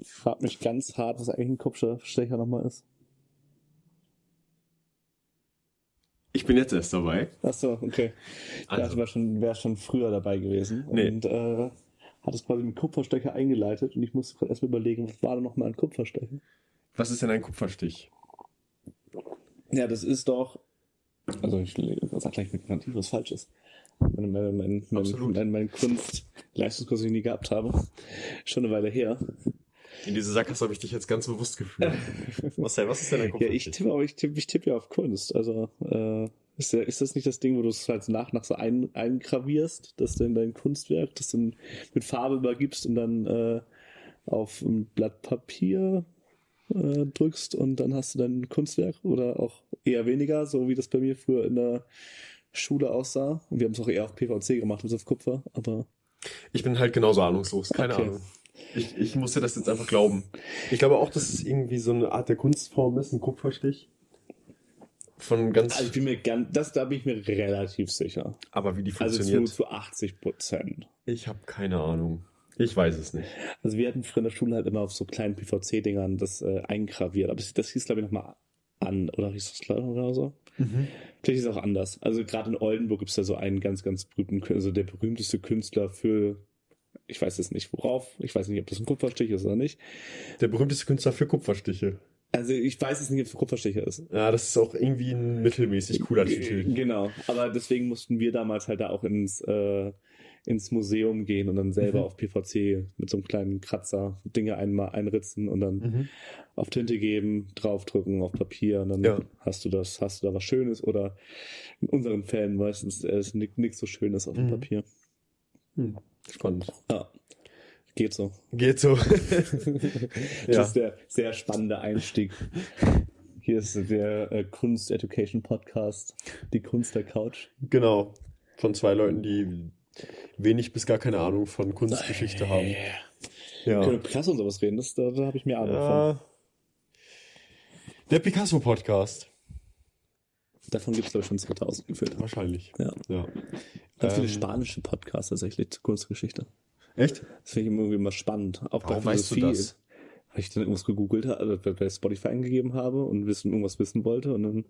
Ich frage mich ganz hart, was eigentlich ein Kupferstecher nochmal ist. Ich bin jetzt erst dabei. Ach so, okay. Ich Also. dachte, wäre schon, wär schon früher dabei gewesen. Nee. Und äh, hat es quasi mit Kupferstecher eingeleitet und ich musste gerade erstmal überlegen, was war denn nochmal ein Kupferstecher? Was ist denn ein Kupferstich? Ja, das ist doch. Also ich sag gleich mit garantiert was Falsches. Mein, mein, mein, mein, Absolut. mein, mein Kunst-Leistungskurs, den ich nie gehabt habe. Schon eine Weile her. In diese Sackgasse habe ich dich jetzt ganz bewusst gefühlt. Marcel, was ist denn ein Ja, Kupferstich? ich tippe, aber ich tippe, ich tippe ja auf Kunst. Also, äh, ist, ja, ist das nicht das Ding, wo du es halt nach nach so ein, eingravierst, dass du in dein Kunstwerk, das dann mit Farbe übergibst und dann äh, auf ein Blatt Papier äh, drückst und dann hast du dein Kunstwerk oder auch eher weniger, so wie das bei mir früher in der Schule aussah. Und wir haben es auch eher auf PVC gemacht als auf Kupfer, aber Ich bin halt genauso ahnungslos, keine Okay. Ahnung. Ich, ich musste das jetzt einfach glauben. Ich glaube auch, dass es irgendwie so eine Art der Kunstform ist, ein Kupferstich. Von ganz. also ich bin mir ganz, das da bin ich mir relativ sicher. aber wie die Also funktioniert, zu, zu 80 Prozent. ich habe keine Ahnung. Ich weiß es nicht. Also wir hatten früher in der Schule halt immer auf so kleinen PVC-Dingern das äh, eingraviert. Aber das, das hieß, glaube ich, nochmal an. Oder hieß das klar oder so? Vielleicht ist es auch anders. Also gerade in Oldenburg gibt es da so einen ganz, ganz berühmten, also der berühmteste Künstler für, ich weiß jetzt nicht worauf, ich weiß nicht, ob das ein Kupferstich ist oder nicht. Der berühmteste Künstler für Kupferstiche. Also ich weiß jetzt nicht, ob es ein Kupferstich ist. Ja, das ist auch irgendwie ein mittelmäßig cooler Titel. Genau, aber deswegen mussten wir damals halt da auch ins, äh, ins Museum gehen und dann selber Mhm. auf PVC mit so einem kleinen Kratzer Dinge einmal einritzen und dann Mhm. auf Tinte geben, draufdrücken auf Papier und dann Ja. hast du das, hast du da was Schönes oder in unseren Fällen meistens äh, ist nichts so Schönes auf dem Mhm. Papier. Hm. Spannend. Ja, geht so. Geht so. Das ja. ist der sehr spannende Einstieg. Hier ist der äh, Kunst-Education-Podcast, die Kunst der Couch. Genau. Von zwei Leuten, die wenig bis gar keine Ahnung von Kunstgeschichte haben. Wir können Ja. über Picasso und sowas reden, das, da, da habe ich mehr Ahnung von. ja. Der Picasso-Podcast. Davon gibt es, glaube ich, schon 2000 gefühlt. Wahrscheinlich. Ja. Ja. Ganz viele Ähm, spanische Podcasts tatsächlich zur Kunstgeschichte. Echt? Das finde ich irgendwie immer spannend. Auch bei weißt du das? Weil ich dann irgendwas gegoogelt habe, also bei Spotify eingegeben habe und wissen, irgendwas wissen wollte und dann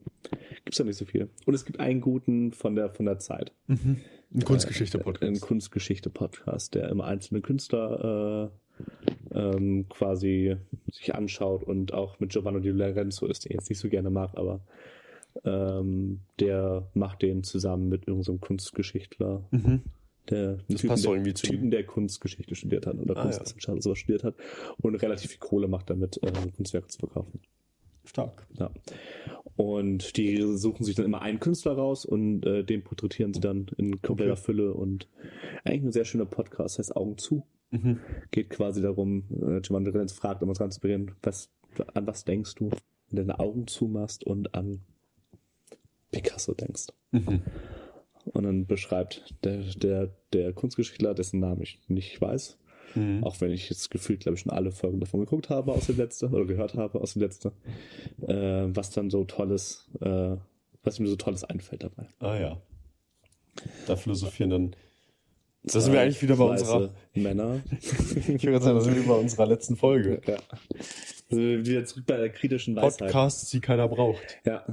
gibt es da nicht so viel. Und es gibt einen guten von der, von der Zeit. Ein Ein Kunstgeschichte-Podcast. Kunstgeschichte-Podcast, der immer einzelne Künstler äh, ähm, quasi sich anschaut und auch mit Giovanni Di Lorenzo ist, den ich jetzt nicht so gerne mag, aber ähm, der macht den zusammen mit irgendeinem Kunstgeschichtler, Mhm. der Das Typen, passt der, irgendwie zu Typen, der Kunstgeschichte studiert hat oder Ah, Kunstwissenschaft oder sowas studiert hat und relativ viel Kohle macht damit, äh, Kunstwerke zu verkaufen. Stark. Ja. Und die suchen sich dann immer einen Künstler raus und äh, den porträtieren sie dann in kompletter Okay. Fülle und eigentlich ein sehr schöner Podcast, heißt Augen zu. Mhm. Geht quasi darum, äh, Lorenz fragt, um uns ranzubringen, was, an was denkst du, wenn du deine Augen zumachst und an Picasso denkst. Mhm. Und dann beschreibt der, der, der Kunstgeschichtler, dessen Namen ich nicht weiß, Mhm. auch wenn ich jetzt gefühlt, glaube ich, schon alle Folgen davon geguckt habe aus dem letzten oder gehört habe aus dem letzten, äh, was dann so tolles, äh, was mir so tolles einfällt dabei. Ah ja. Da philosophieren dann. Da sind wir eigentlich wieder bei unserer. Männer. Ich würde sagen, da sind wir bei unserer letzten Folge. ja. Also wieder zurück bei der kritischen Weisheit. Podcasts, die keiner braucht. Ja.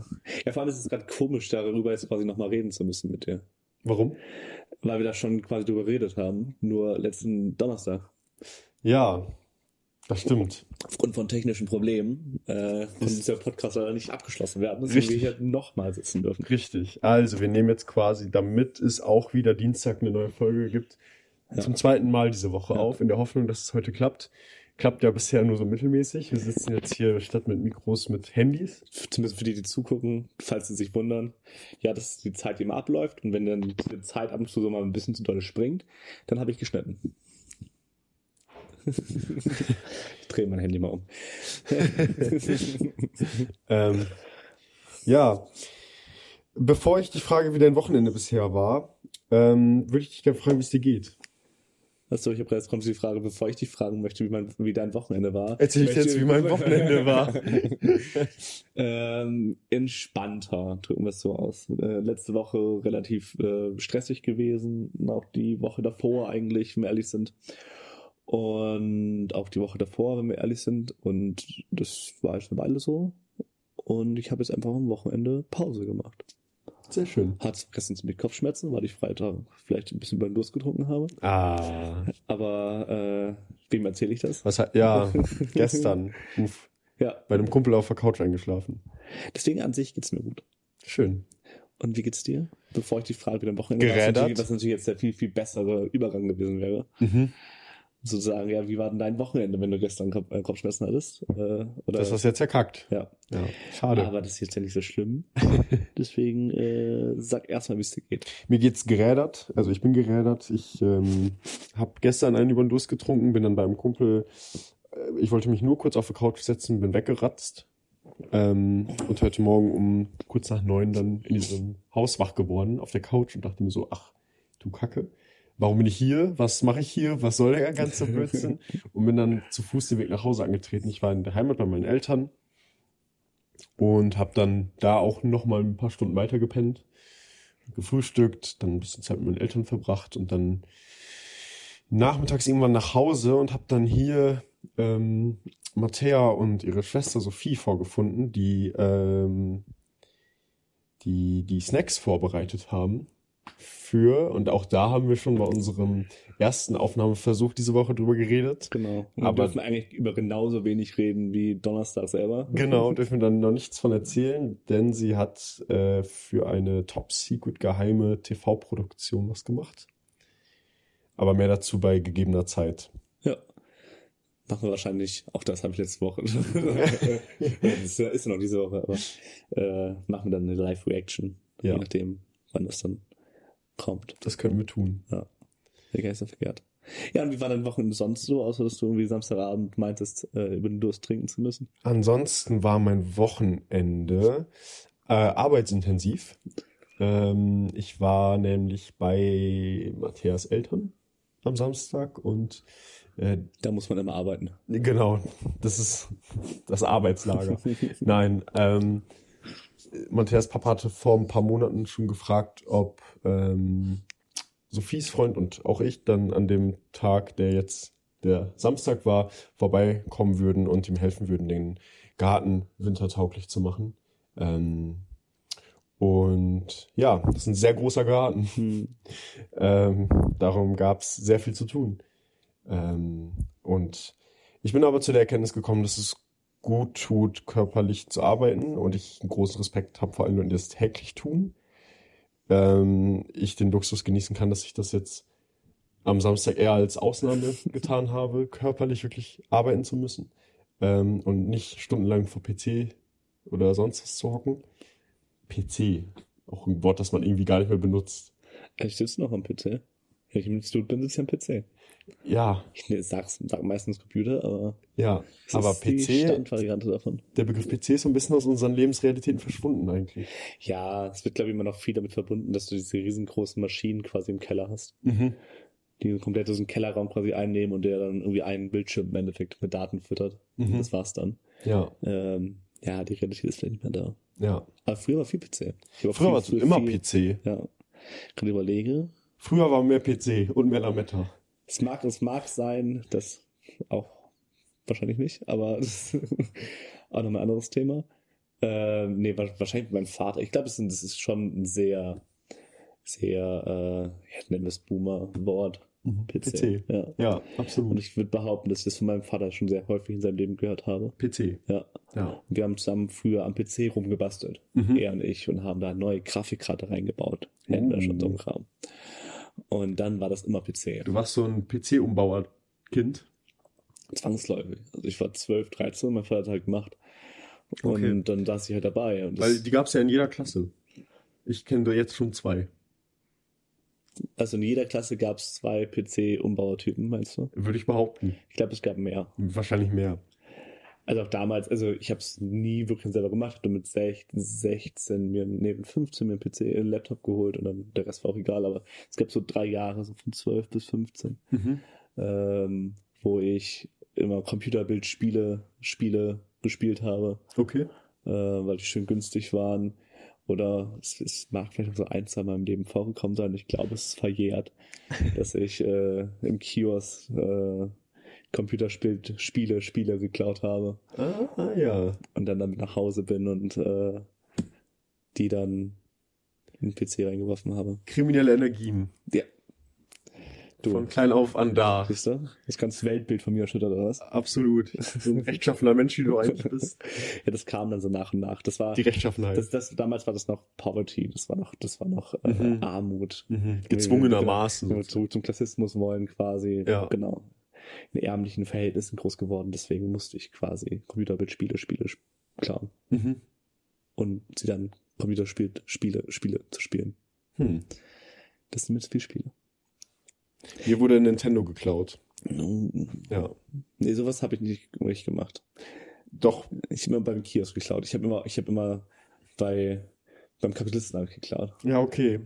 ja, vor allem ist es gerade komisch, darüber jetzt quasi nochmal reden zu müssen mit dir. Warum? Weil wir da schon quasi drüber geredet haben, nur letzten Donnerstag. Ja, das stimmt. Aufgrund von technischen Problemen äh, konnte Ist- dieser Podcast leider nicht abgeschlossen werden, deswegen wir Richtig. hier nochmal sitzen dürfen. Richtig. Also, wir nehmen jetzt quasi, damit es auch wieder Dienstag eine neue Folge gibt, Ja. zum zweiten Mal diese Woche Ja. auf, in der Hoffnung, dass es heute klappt. Klappt ja bisher nur so mittelmäßig. Wir sitzen jetzt hier statt mit Mikros mit Handys. Zumindest für die, die zugucken, falls sie sich wundern, ja, dass die Zeit immer abläuft und wenn dann die Zeit ab und zu so mal ein bisschen zu doll springt, dann habe ich geschnitten. ich drehe mein Handy mal um. Ähm, ja, bevor ich dich frage, wie dein Wochenende bisher war, ähm, würde ich dich gerne fragen, wie es dir geht. Achso, ich habe jetzt kommt die Frage, bevor ich dich fragen möchte, wie, mein, wie dein Wochenende war. Erzähl ich jetzt, wie mein Wochenende war. ähm, entspannter, drücken wir es so aus. Äh, letzte Woche relativ äh, stressig gewesen, auch die Woche davor eigentlich, wenn wir ehrlich sind. Und auch die Woche davor, wenn wir ehrlich sind. Und das war jetzt eine Weile so. Und ich habe jetzt einfach am Wochenende Pause gemacht. Sehr schön. Hat gestern ziemlich Kopfschmerzen, weil ich Freitag vielleicht ein bisschen über den Durst getrunken habe. Ah. Aber äh, wem erzähle ich das? Was hat, ja, gestern. Uff, Ja, bei einem Kumpel auf der Couch eingeschlafen. deswegen an sich geht's mir gut. Schön. Und wie geht's dir? Bevor ich die Frage wieder am Wochenende was Gerädert. natürlich, was natürlich jetzt der viel, viel bessere Übergang gewesen wäre. Mhm. Sozusagen, ja, wie war denn dein Wochenende, wenn du gestern Kopf, äh, Kopfschmerzen hattest? Äh, oder, Das hast du jetzt erkackt. ja. Ja, schade. Aber das ist jetzt ja nicht so schlimm. Deswegen äh, sag erstmal, wie es dir geht. Mir geht's gerädert, also ich bin gerädert. Ich ähm, habe gestern einen über den Durst getrunken, bin dann beim Kumpel, äh, ich wollte mich nur kurz auf die Couch setzen, bin weggeratzt. Ähm, und heute Morgen um kurz nach neun dann in diesem Haus wach geworden auf der Couch und dachte mir so, ach du Kacke, warum bin ich hier? Was mache ich hier? Was soll der ganze Blödsinn? und bin dann zu Fuß den Weg nach Hause angetreten. Ich war in der Heimat bei meinen Eltern und habe dann da auch noch mal ein paar Stunden weiter gepennt gefrühstückt, dann ein bisschen Zeit mit meinen Eltern verbracht und dann nachmittags irgendwann nach Hause und habe dann hier ähm, Mattea und ihre Schwester Sophie vorgefunden, die ähm, die die Snacks vorbereitet haben für und auch da haben wir schon bei unserem ersten Aufnahmeversuch diese Woche drüber geredet. Genau. Und Aber- wir dürfen eigentlich über genauso wenig reden wie Donnerstag selber. Genau, dürfen wir dann noch nichts von erzählen, denn sie hat äh, für eine top secret geheime TV-Produktion was gemacht. Aber mehr dazu bei gegebener Zeit. Ja. Machen wir wahrscheinlich, auch das habe ich letzte Woche. das ist ja ist ja noch diese Woche, aber äh, machen wir dann eine Live-Reaction. Ja. Je nachdem, wann das dann kommt. Das könnten wir tun. Gar nicht so verkehrt. Ja, und wie war dein Wochenende sonst so, außer dass du irgendwie Samstagabend meintest, äh, über den Durst trinken zu müssen? Ansonsten war mein Wochenende äh, arbeitsintensiv. Ähm, ich war nämlich bei Matthias Eltern am Samstag und äh, Da muss man immer arbeiten. Genau, das ist das Arbeitslager. Nein, ähm, Matthias Papa hatte vor ein paar Monaten schon gefragt, ob ähm, Sophies Freund und auch ich dann an dem Tag, der jetzt der Samstag war, vorbeikommen würden und ihm helfen würden, den Garten wintertauglich zu machen. Ähm, und ja, das ist ein sehr großer Garten. Hm. Ähm, darum gab es sehr viel zu tun. Ähm, und ich bin aber zu der Erkenntnis gekommen, dass es gut tut, körperlich zu arbeiten und ich einen großen Respekt habe, vor allem wenn das täglich tun. Ähm, ich den Luxus genießen kann, dass ich das jetzt am Samstag eher als Ausnahme getan habe, körperlich wirklich arbeiten zu müssen ähm, und nicht stundenlang vor PC oder sonst was zu hocken. PC, auch ein Wort, das man irgendwie gar nicht mehr benutzt. Ich sitze noch am PC. Wenn ich im Institut bin, sitze ich am PC. Ja, Ich sag's, sag meistens Computer, aber ja, aber PC, Standvariante davon. der Begriff PC ist so ein bisschen aus unseren Lebensrealitäten verschwunden eigentlich. Ja, es wird, glaube ich, immer noch viel damit verbunden, dass du diese riesengroßen Maschinen quasi im Keller hast, Mhm. die komplett diesen Kellerraum quasi einnehmen und der dann irgendwie einen Bildschirm im Endeffekt mit Daten füttert. Mhm. Das war's dann. Ja, Ähm, ja, die Realität ist vielleicht nicht mehr da. ja. Aber früher war viel PC. Ich auch Früher war es immer viel- PC. Ja. Gerade überlege, Früher war mehr PC und mehr Lametta. Es mag, es mag sein, dass auch wahrscheinlich nicht, aber das ist auch nochmal ein anderes Thema. Ähm, nee, wa- wahrscheinlich mein Vater. Ich glaube, das ist- schon ein sehr, sehr, äh, nennen wir es Boomer-Wort. PC. PC. Ja. Ja, Und absolut. ich würde behaupten, dass ich das von meinem Vater schon sehr häufig in seinem Leben gehört habe. PC. Ja. Ja. Und wir haben zusammen früher am PC rumgebastelt. Mhm. Er und ich und haben da eine neue Grafikkarte reingebaut. Händisch und so ein Kram. Und dann war das immer PC. Du warst so ein PC-Umbauer-Kind. Zwangsläufig. Also ich war 12, 13, mein Vater hat halt gemacht. Und Okay. dann saß ich halt dabei. Und Weil die gab es ja in jeder Klasse. Ich kenne da jetzt schon zwei. also in jeder Klasse gab es zwei PC-Umbauertypen, meinst du? Würde ich behaupten. Ich glaube, es gab mehr. Wahrscheinlich mehr. Also auch damals, also ich habe es nie wirklich selber gemacht. Habe mit 16, 16 mir, mit 15 mir einen PC, einen Laptop geholt und dann der Rest war auch egal. Aber es gab so drei Jahre, so von 12 bis 15, Mhm. ähm, wo ich immer Computerbildspiele Spiele gespielt habe. Okay. äh, weil die schön günstig waren. Oder es, es mag vielleicht noch so ein, zwei Mal im Leben vorgekommen sein. Ich glaube, es ist verjährt, dass ich äh, im Kiosk äh, Computerspiele, Spiele, Spiele geklaut habe. Ah, ja. Und dann damit nach Hause bin und äh, die dann in den PC reingeworfen habe. Kriminelle Energien. Ja. Du, Von klein auf an da. siehst du? Das ganze Weltbild von mir erschüttert, oder was? Absolut. So ein rechtschaffener Mensch, wie du eigentlich bist. Ja, das kam dann so nach und nach. Das war, Die Rechtschaffenheit. das, das, damals war das noch Poverty, das war noch, das war noch äh, Mhm. Armut. mhm. Gezwungenermaßen. Wenn wir zurück zum Klassismus wollen, quasi. Ja. Genau. In ärmlichen Verhältnissen groß geworden, deswegen musste ich quasi Computerbildspiele, Spiele sp- klauen. Mhm. Und sie dann Computerspiele, Spiele, Spiele zu spielen. Hm. Das sind jetzt viel Spiele. Mir wurde Nintendo geklaut. Ja. Nee, sowas habe ich nicht, nicht gemacht. Doch. Ich habe immer beim Kiosk geklaut. Ich habe immer, ich habe immer bei beim Kapitalisten ich geklaut. Ja, okay.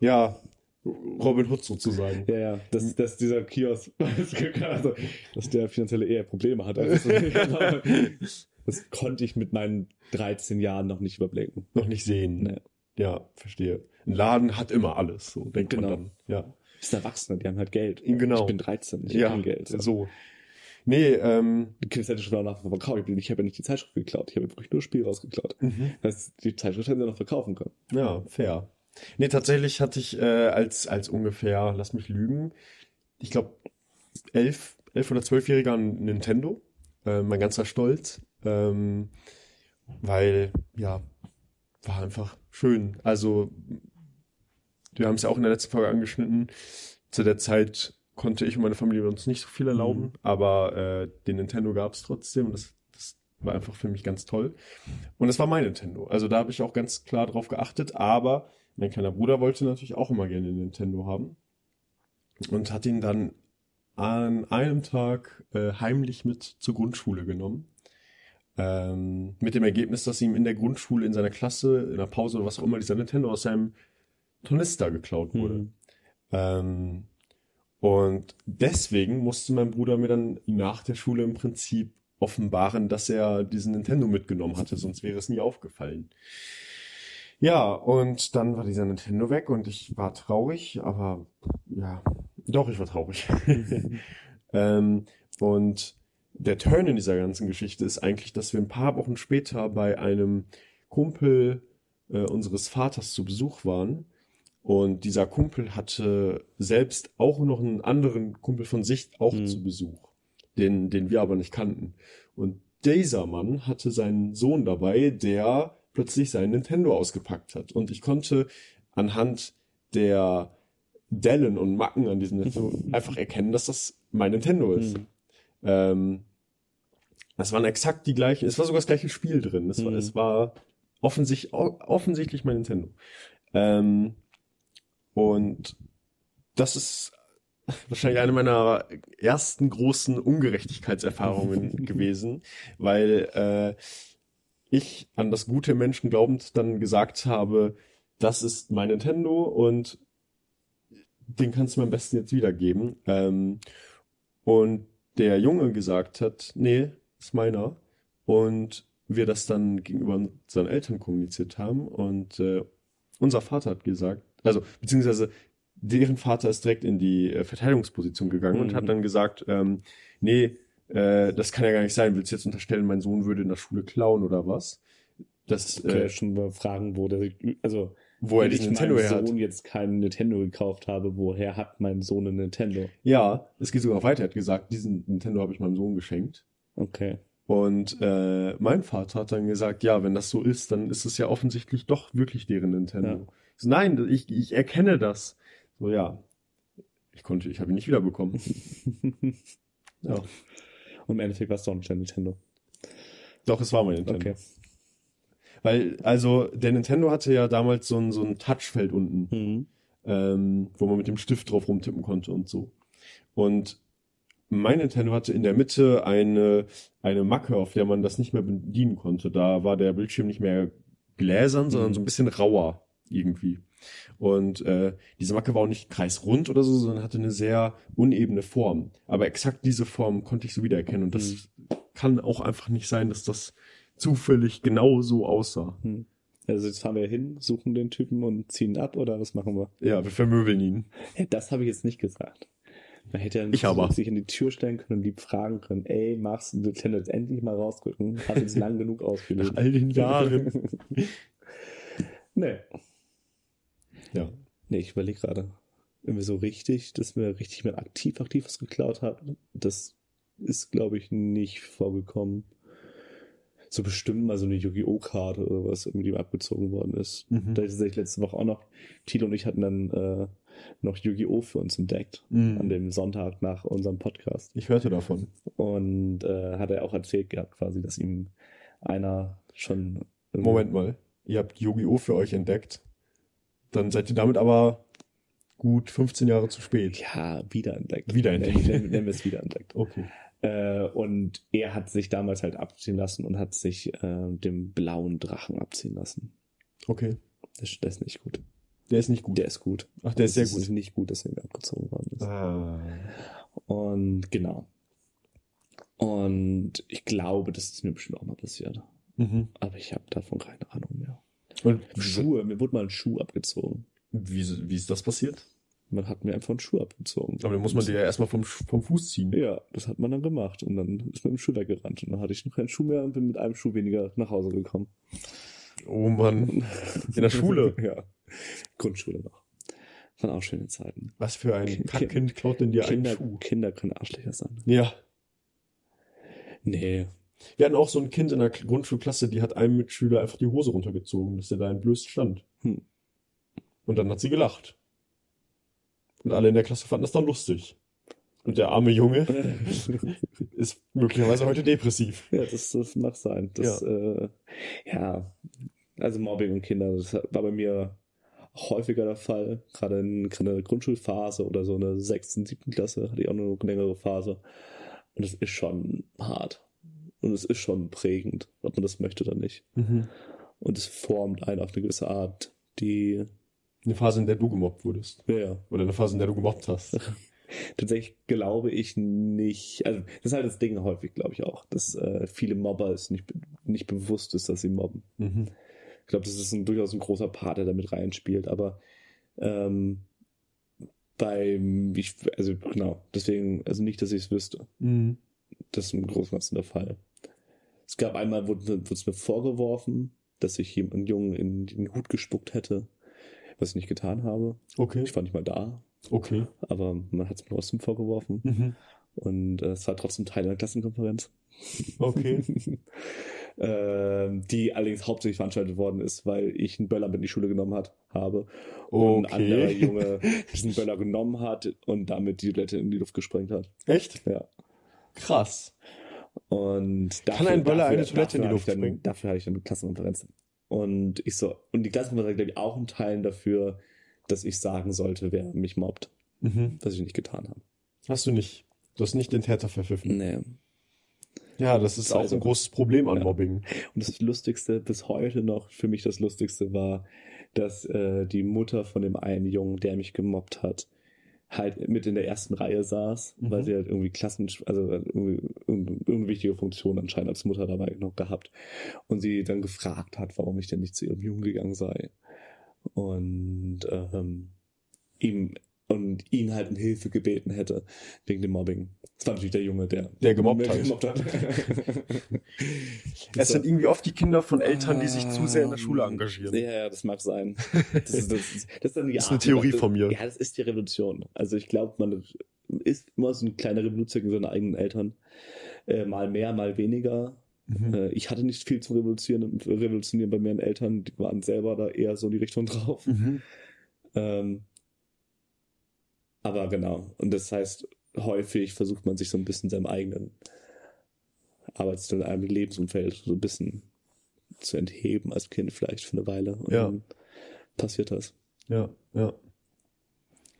Ja. Robin Hood sozusagen. Ja, ja, dass, dass dieser Kiosk, also, dass der finanzielle eher Probleme hat. Also, das, konnte ich mit meinen 13 Jahren noch nicht überblicken. Noch nicht sehen. Nee. Ja, verstehe. Ein Laden hat immer alles, so denkt Genau. man dann. Ja. Das sind Erwachsene, die haben halt Geld. Genau. Ich bin 13, ich ja, habe kein Geld. So. so. Nee, ähm, Die Kids hätte schon danach verkauft. Ich habe ja nicht die Zeitschrift geklaut. Ich habe wirklich nur das Spiel rausgeklaut. Das heißt, die Zeitschrift hätten sie noch verkaufen können. ja, fair. Nee, tatsächlich hatte ich äh, als, als ungefähr, lass mich lügen, ich glaube, elf, elf oder zwölfjähriger ein Nintendo. Äh, mein ganzer Stolz. Ähm, weil, ja, war einfach schön. Also, wir haben es ja auch in der letzten Folge angeschnitten. Zu der Zeit konnte ich und meine Familie uns nicht so viel erlauben, Mhm. aber äh, den Nintendo gab es trotzdem und das, das war einfach für mich ganz toll. Und es war mein Nintendo. Also da habe ich auch ganz klar drauf geachtet, aber mein kleiner Bruder wollte natürlich auch immer gerne Nintendo haben und hat ihn dann an einem Tag äh, heimlich mit zur Grundschule genommen. Ähm, mit dem Ergebnis, dass ihm in der Grundschule, in seiner Klasse, in der Pause oder was auch immer, dieser Nintendo aus seinem Tornister geklaut wurde. Mhm. Ähm, und deswegen musste mein Bruder mir dann nach der Schule im Prinzip offenbaren, dass er diesen Nintendo mitgenommen hatte, sonst wäre es nie aufgefallen. Ja, und dann war dieser Nintendo weg und ich war traurig, aber ja, doch, ich war traurig. ähm, und der Turn in dieser ganzen Geschichte ist eigentlich, dass wir ein paar Wochen später bei einem Kumpel äh, unseres Vaters zu Besuch waren. Und dieser Kumpel hatte selbst auch noch einen anderen Kumpel von sich auch Mhm. zu Besuch, den, den wir aber nicht kannten. Und dieser Mann hatte seinen Sohn dabei, der plötzlich sein Nintendo ausgepackt hat. Und ich konnte anhand der Dellen und Macken an diesem Nintendo einfach erkennen, dass das mein Nintendo ist. Mhm. Ähm, es waren exakt die gleichen, es war sogar das gleiche Spiel drin. Es war, Mhm. es war offensichtlich, offensichtlich mein Nintendo. Ähm, und das ist wahrscheinlich eine meiner ersten großen Ungerechtigkeitserfahrungen gewesen, weil äh, ich an das gute Menschen glaubend dann gesagt habe, das ist mein Nintendo und den kannst du mir am besten jetzt wiedergeben. Ähm, und der Junge gesagt hat, nee, ist meiner. Und wir das dann gegenüber unseren Eltern kommuniziert haben. Und äh, unser Vater hat gesagt, also beziehungsweise deren Vater ist direkt in die äh, Verteidigungsposition gegangen und Mhm. hat dann gesagt, ähm, nee, äh, das kann ja gar nicht sein. Willst du jetzt unterstellen, mein Sohn würde in der Schule klauen oder was? Das, Ich kann ja äh, schon mal fragen, wo der, also, wo er ich Nintendo meinem her hat. Sohn jetzt keinen Nintendo gekauft habe, woher hat mein Sohn einen Nintendo? Ja, es geht sogar weiter. Er hat gesagt, diesen Nintendo habe ich meinem Sohn geschenkt. Okay. Und äh, mein Vater hat dann gesagt, ja, wenn das so ist, dann ist es ja offensichtlich doch wirklich deren Nintendo. Ja. Ich so, nein, ich, ich erkenne das. So, ja. Ich konnte, ich habe ihn nicht wiederbekommen. Ja. Und im Endeffekt war es doch nicht der Nintendo. Doch, es war mein Nintendo. Okay. Weil, also, der Nintendo hatte ja damals so ein, so ein Touchfeld unten, Mhm. ähm, wo man mit dem Stift drauf rumtippen konnte und so. Und mein Nintendo hatte in der Mitte eine, eine Macke, auf der man das nicht mehr bedienen konnte. Da war der Bildschirm nicht mehr gläsern, sondern Mhm. so ein bisschen rauer irgendwie. Und äh, diese Macke war auch nicht kreisrund oder so, sondern hatte eine sehr unebene Form. Aber exakt diese Form konnte ich so wiedererkennen. Und das kann auch einfach nicht sein, dass das zufällig genau so aussah. Hm. Also jetzt fahren wir hin, suchen den Typen und ziehen ab oder was machen wir? Ja, wir vermöbeln ihn. Das habe ich jetzt nicht gesagt. Man hätte ja Ich aber. sich in die Tür stellen können und lieb fragen können, ey, magst du Nintendo jetzt endlich mal rausrücken? Hat jetzt lang genug ausgelebt. Nach all den Jahren. nee. Ja. Nee, ich überlege gerade. Irgendwie so richtig, dass mir richtig mal aktiv, aktiv was geklaut hat, das ist, glaube ich, nicht vorgekommen. So bestimmt mal so eine Yu-Gi-Oh! Karte oder was irgendwie mir abgezogen worden ist. Mhm. Da ist tatsächlich letzte Woche auch noch, Tilo und ich hatten dann äh, noch Yu-Gi-Oh! für uns entdeckt. Mhm. An dem Sonntag nach unserem Podcast. Ich hörte davon. Und äh, hat er auch erzählt gehabt, quasi, dass ihm einer schon. Moment mal. Ihr habt Yu-Gi-Oh! für euch entdeckt. Dann seid ihr damit aber gut 15 Jahre zu spät. Ja, wiederentdeckt. Wiederentdeckt. Nennen, wir es wiederentdeckt. Okay. Äh, und er hat sich damals halt abziehen lassen und hat sich äh, dem blauen Drachen abziehen lassen. Okay. Das, das ist nicht gut. Der ist nicht gut. Der ist gut. Ach, der ist sehr Es gut. ist nicht gut, dass er mir abgezogen worden ist. Ah. Und genau. Und ich glaube, das ist mir bestimmt auch mal passiert. Mhm. Aber ich habe davon keine Ahnung mehr. Und Schuhe, mir wurde mal ein Schuh abgezogen. wie, wie ist das passiert? Man hat mir einfach einen Schuh abgezogen. Aber dann muss man dir ja erstmal vom, vom Fuß ziehen. Ja, das hat man dann gemacht. Und dann ist mit dem Schuh weggerannt. Und dann hatte ich noch keinen Schuh mehr und bin mit einem Schuh weniger nach Hause gekommen. Oh Mann. In der Schule. ja. Grundschule noch. Waren auch schöne Zeiten. Was für ein Ki- Kackkind klaut denn dir einen Kinder, Schuh? Kinder können Arschlöcher sein. Ja. Nee. Wir hatten auch so ein Kind in der Grundschulklasse, die hat einem Mitschüler einfach die Hose runtergezogen, dass er da entblößt stand. Hm. Und dann hat sie gelacht. Und alle in der Klasse fanden das dann lustig. Und der arme Junge ist möglicherweise heute depressiv. ja, das, das mag sein. Das, ja. Äh, ja, also Mobbing und Kinder, das war bei mir häufiger der Fall. Gerade in, gerade in der Grundschulphase oder so in der sechsten, siebten Klasse hatte ich auch eine längere Phase. Und es ist schon hart. Und es ist schon prägend, ob man das möchte oder nicht. Mhm. Und es formt einen auf eine gewisse Art, die, Eine Phase, in der du gemobbt wurdest. ja, ja, Oder eine Phase, in der du gemobbt hast. tatsächlich glaube ich nicht, also das ist halt das Ding häufig, glaube ich auch, dass äh, viele Mobber es nicht, nicht bewusst ist, dass sie mobben. Mhm. Ich glaube, das ist ein, durchaus ein großer Part, der damit reinspielt, aber ähm, beim, ich, also genau, deswegen, also nicht, dass ich es wüsste. Mhm. Das ist im Großen und Ganzen der Fall. Es gab einmal, wurde, wurde es mir vorgeworfen, dass ich jemand- einen Jungen in den Hut gespuckt hätte, was ich nicht getan habe. Okay. Ich war nicht mal da, Okay. aber man hat es mir trotzdem vorgeworfen. Mhm. Und äh, es war trotzdem Teil einer Klassenkonferenz. Okay. ähm, die allerdings hauptsächlich veranstaltet worden ist, weil ich einen Böller mit in die Schule genommen hat, habe. Und ein anderer Okay. Junge diesen Böller genommen hat und damit die Toilette in die Luft gesprengt hat. Echt? Ja. Krass. Und Kann ein Böller eine Toilette in die dafür Luft dann, sprengen? Dafür hatte ich dann eine Klassenkonferenz. Und ich so, und die Klassenkonferenz glaube ich auch einen Teil dafür, dass ich sagen sollte, wer mich mobbt, Mhm. was ich nicht getan habe. Hast du nicht. Du hast nicht den Täter verpfiffen. Nee. Ja, das ist auch Also- ein großes Problem an Ja. Mobbing. Und das Lustigste bis heute noch, für mich das Lustigste war, dass äh, die Mutter von dem einen Jungen, der mich gemobbt hat, halt mit in der ersten Reihe saß, Mhm. weil sie halt irgendwie Klassen, also irgendwie irgendeine, irgendeine wichtige Funktion anscheinend als Mutter dabei noch gehabt. Und sie dann gefragt hat, warum ich denn nicht zu ihrem Jungen gegangen sei. Und ähm, ihm und ihn halt um Hilfe gebeten hätte wegen dem Mobbing. Das war natürlich der Junge, der, Der gemobbt hat. gemobbt hat. Es sind irgendwie oft die Kinder von Eltern, die sich zu sehr in der Schule Ähm, engagieren. Ja, ja, das mag sein. Das ist, das ist, das ist, dann die Das ist eine Theorie das, von mir. Ja, das ist die Revolution. Also ich glaube, man ist immer so ein kleiner Revolution gegen seine eigenen Eltern. Äh, mal mehr, mal weniger. Mhm. Äh, ich hatte nicht viel zum Revolutionieren, Revolutionieren bei meinen Eltern. Die waren selber da eher so in die Richtung drauf. Mhm. Ähm, aber genau. Und das heißt, häufig versucht man sich so ein bisschen seinem eigenen Arbeits- einem Lebensumfeld so ein bisschen zu entheben als Kind vielleicht für eine Weile. Und Ja. dann passiert das. Ja, ja.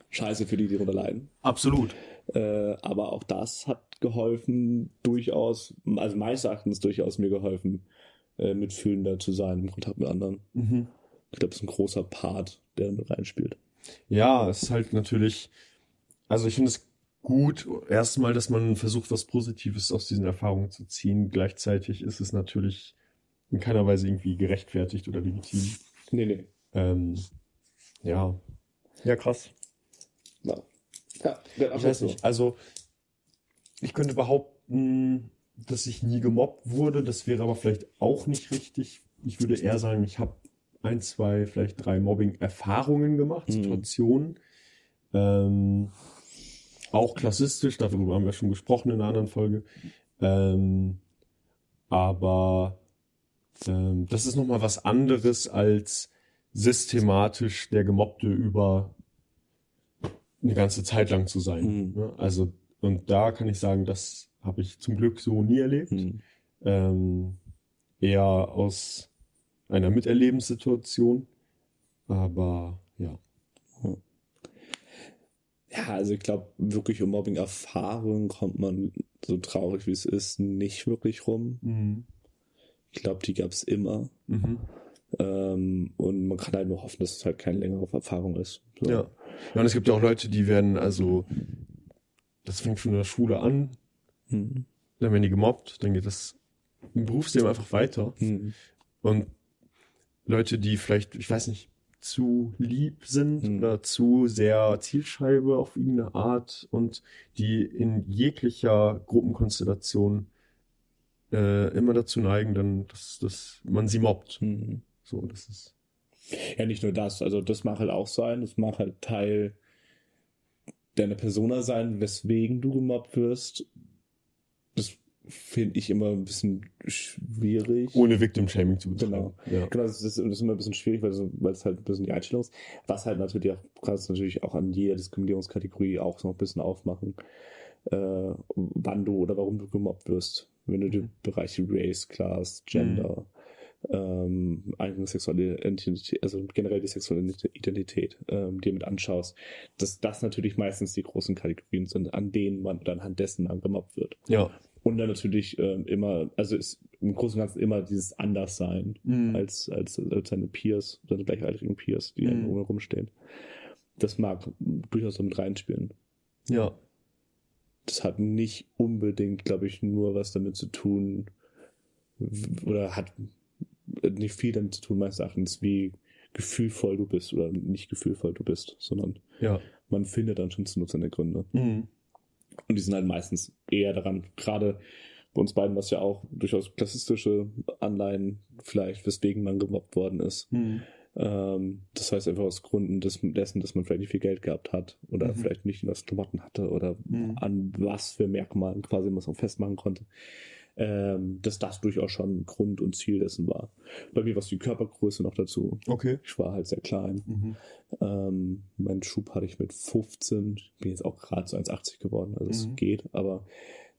Scheiße für die, die darunter leiden. Absolut. Äh, aber auch das hat geholfen, durchaus, also meines Erachtens durchaus mir geholfen, äh, mitfühlender zu sein im Kontakt mit anderen. Mhm. Ich glaube, das ist ein großer Part, der damit reinspielt. Ja, es ist halt natürlich, also ich finde es gut, erstmal, dass man versucht, was Positives aus diesen Erfahrungen zu ziehen. Gleichzeitig ist es natürlich in keiner Weise irgendwie gerechtfertigt oder legitim. Nee, nee. Ähm, ja. Ja, krass. Ja. Ja, ich weiß nicht. Also, ich könnte behaupten, dass ich nie gemobbt wurde. Das wäre aber vielleicht auch nicht richtig. Ich würde eher sagen, ich habe ein, zwei, vielleicht drei Mobbing-Erfahrungen gemacht, Mhm. Situationen. Ähm, auch klassistisch, darüber haben wir schon gesprochen in einer anderen Folge. Ähm, aber ähm, das ist nochmal was anderes als systematisch der Gemobbte über eine ganze Zeit lang zu sein. Mhm. Ne? Also, und da kann ich sagen, das habe ich zum Glück so nie erlebt. Hm. Ähm, eher aus einer Miterlebenssituation. Aber ja. Ja, also ich glaube, wirklich um Mobbing-Erfahrungen kommt man, so traurig wie es ist, nicht wirklich rum. Mhm. Ich glaube, die gab es immer. Mhm. Ähm, und man kann halt nur hoffen, dass es halt keine längere Erfahrung ist. So. Ja. ja. Und es gibt ja auch Leute, die werden also, das fängt schon in der Schule an, Hm. dann werden die gemobbt, dann geht das im Berufsleben einfach weiter. Hm. Und Leute, die vielleicht, ich weiß nicht, zu lieb sind Mhm. oder zu sehr Zielscheibe auf irgendeine Art und die in jeglicher Gruppenkonstellation äh, immer dazu neigen, dann, dass, dass man sie mobbt. Hm. So, das ist. Ja, nicht nur das. Also das mag halt auch sein. Das mag halt Teil deiner Persona sein, weswegen du gemobbt wirst. Finde ich immer ein bisschen schwierig. Ohne Victim Shaming zu betreiben. Genau. Ja. Genau, das ist, das ist immer ein bisschen schwierig, weil, so, weil es halt ein bisschen die Einstellung ist. Was halt natürlich auch, kannst du natürlich auch an jeder Diskriminierungskategorie auch so ein bisschen aufmachen, äh, wann du oder warum du gemobbt wirst. Wenn du die Bereiche Race, Class, Gender, ähm, eigene sexuelle Identität, also generell die sexuelle Identität, ähm, dir mit anschaust, dass das natürlich meistens die großen Kategorien sind, an denen man oder anhand dessen man gemobbt wird. ja. Und dann natürlich ähm, immer, also ist im Großen und Ganzen immer dieses Anderssein Mhm. als, als, als seine Peers, seine gleichaltrigen Peers, die Mhm. mhm. rumstehen. Das mag durchaus damit reinspielen. Ja. Das hat nicht unbedingt, glaube ich, nur was damit zu tun, oder hat nicht viel damit zu tun, meines Erachtens, wie gefühlvoll du bist oder nicht gefühlvoll du bist, sondern Ja. man findet dann schon zu der Gründe. Mhm. Und die sind halt meistens eher daran, gerade bei uns beiden, was ja auch durchaus klassistische Anleihen vielleicht, weswegen man gemobbt worden ist. Mhm. Ähm, das heißt einfach aus Gründen des, dessen, dass man vielleicht nicht viel Geld gehabt hat oder Mhm. vielleicht nicht das Klamotten hatte oder Mhm. an was für Merkmalen quasi man es auch festmachen konnte. Ähm, dass das durchaus schon Grund und Ziel dessen war. Bei mir war es die Körpergröße noch dazu. Okay. Ich war halt sehr klein. Mhm. Ähm, meinen Schub hatte ich mit 15. Ich bin jetzt auch gerade so 1,80 geworden, also es Mhm. geht. Aber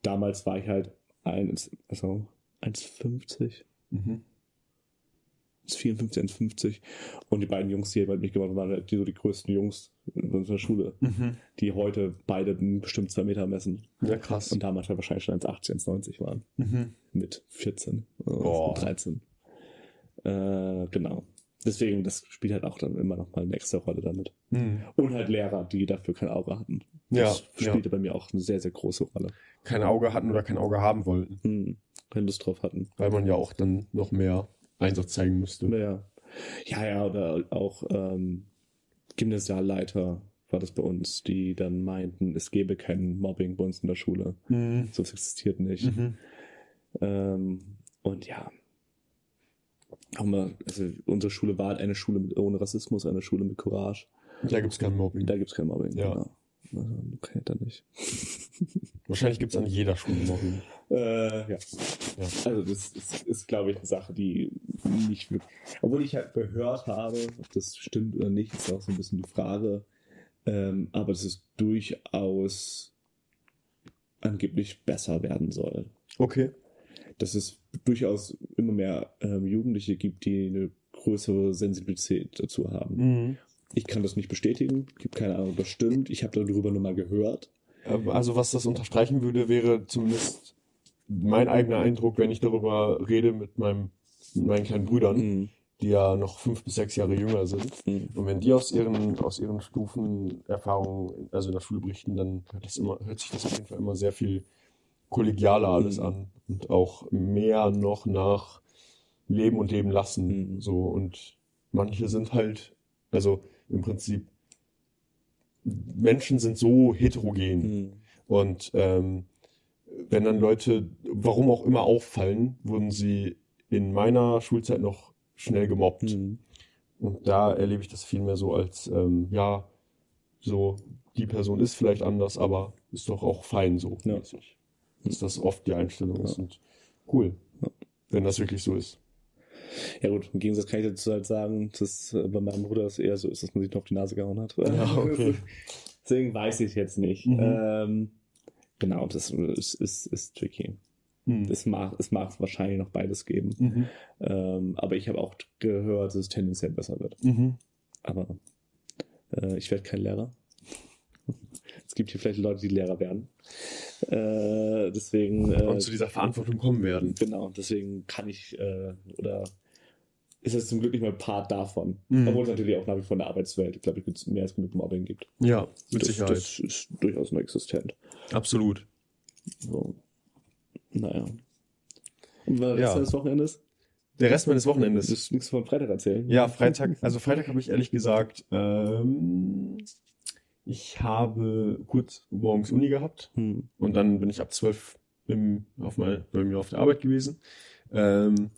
damals war ich halt 1, also 1,50. Mhm. 1,54, 1,50. Und die beiden Jungs, die halt mit mich gemacht haben, waren halt die, so die größten Jungs in unserer Schule, Mhm. die heute beide bestimmt zwei Meter messen. Ja, krass. Und damals halt wahrscheinlich schon 1,80, 1,90 waren. Mhm. Mit 14 oder Boah. mit 13. Äh, genau. Deswegen, das spielt halt auch dann immer noch mal eine extra Rolle damit. Mhm. Und halt Lehrer, die dafür kein Auge hatten. Ja, Das spielte bei mir auch eine sehr, sehr große Rolle. Kein Auge hatten oder kein Auge haben wollten. Hm, keine Lust drauf hatten. Weil man ja auch dann noch mehr Einsatz zeigen müsste. Naja. Ja, ja, oder auch ähm, Gymnasialleiter war das bei uns, die dann meinten, es gäbe kein Mobbing bei uns in der Schule. Mhm. So es existiert nicht. Mhm. Ähm, und ja. Auch mal, also unsere Schule war halt eine Schule mit, ohne Rassismus, eine Schule mit Courage. Da gibt's kein Mobbing. Da gibt's kein Mobbing. Ja. Genau. Okay, dann nicht. Wahrscheinlich gibt's an jeder Schule Mobbing. Äh, ja. Ja. Also das ist, ist glaube ich, eine Sache, die nicht wirklich... Obwohl ich halt gehört habe, ob das stimmt oder nicht, ist auch so ein bisschen die Frage. Ähm, aber dass es durchaus angeblich besser werden soll. Okay. Dass es durchaus immer mehr ähm, Jugendliche gibt, die eine größere Sensibilität dazu haben. Mhm. Ich kann das nicht bestätigen, ich habe keine Ahnung, ob das stimmt. Ich habe darüber nur mal gehört. Ähm, Also was das unterstreichen würde, wäre zumindest mein eigener Eindruck, wenn ich darüber rede mit meinem mit meinen kleinen Brüdern, Mhm. die ja noch fünf bis sechs Jahre jünger sind. Mhm. Und wenn die aus ihren, aus ihren Stufen Erfahrungen, also in der Schule berichten, dann hört, das immer, hört sich das auf jeden Fall immer sehr viel kollegialer alles Mhm. an. Und auch mehr noch nach Leben und Leben lassen. Mhm. So, und manche sind halt, also im Prinzip Menschen sind so heterogen. Hm. Und ähm, wenn dann Leute, warum auch immer, auffallen, wurden sie in meiner Schulzeit noch schnell gemobbt. Hm. Und da erlebe ich das vielmehr so als, ähm, ja, so, die Person ist vielleicht anders, aber ist doch auch fein so. Ja. Dass das oft die Einstellung ist. Ja. Und cool, Ja. wenn das wirklich so ist. Ja gut, im Gegensatz kann ich dazu halt sagen, dass äh, bei meinem Bruder es eher so ist, dass man sich noch auf die Nase gehauen hat. Ja, okay. Deswegen weiß ich jetzt nicht. Mhm. Ähm, genau, das ist, ist, ist tricky. Hm. Es mag, es mag wahrscheinlich noch beides geben. Mhm. Ähm, aber ich habe auch gehört, dass es tendenziell besser wird. Mhm. Aber äh, ich werde kein Lehrer. Es gibt hier vielleicht Leute, die Lehrer werden. Äh, deswegen. Äh, Und zu dieser Verantwortung kommen werden. Genau, deswegen kann ich, äh, oder ist es zum Glück nicht mehr Part davon. Mhm. Obwohl es natürlich auch nach wie vor in der Arbeitswelt, glaube ich, mehr als genug Mobbing gibt. Ja, mit das, Sicherheit. Das ist durchaus noch existent. Absolut. So. Naja. Und was Ja. ja. des Wochenendes? Der Rest meines Du Wochenendes. wirst nichts von Freitag erzählen. Ja, Freitag, also Freitag habe ich ehrlich gesagt, ähm, ich habe kurz morgens Uni gehabt Hm. und dann bin ich ab zwölf im, auf mein, bei mir auf der Arbeit gewesen ähm,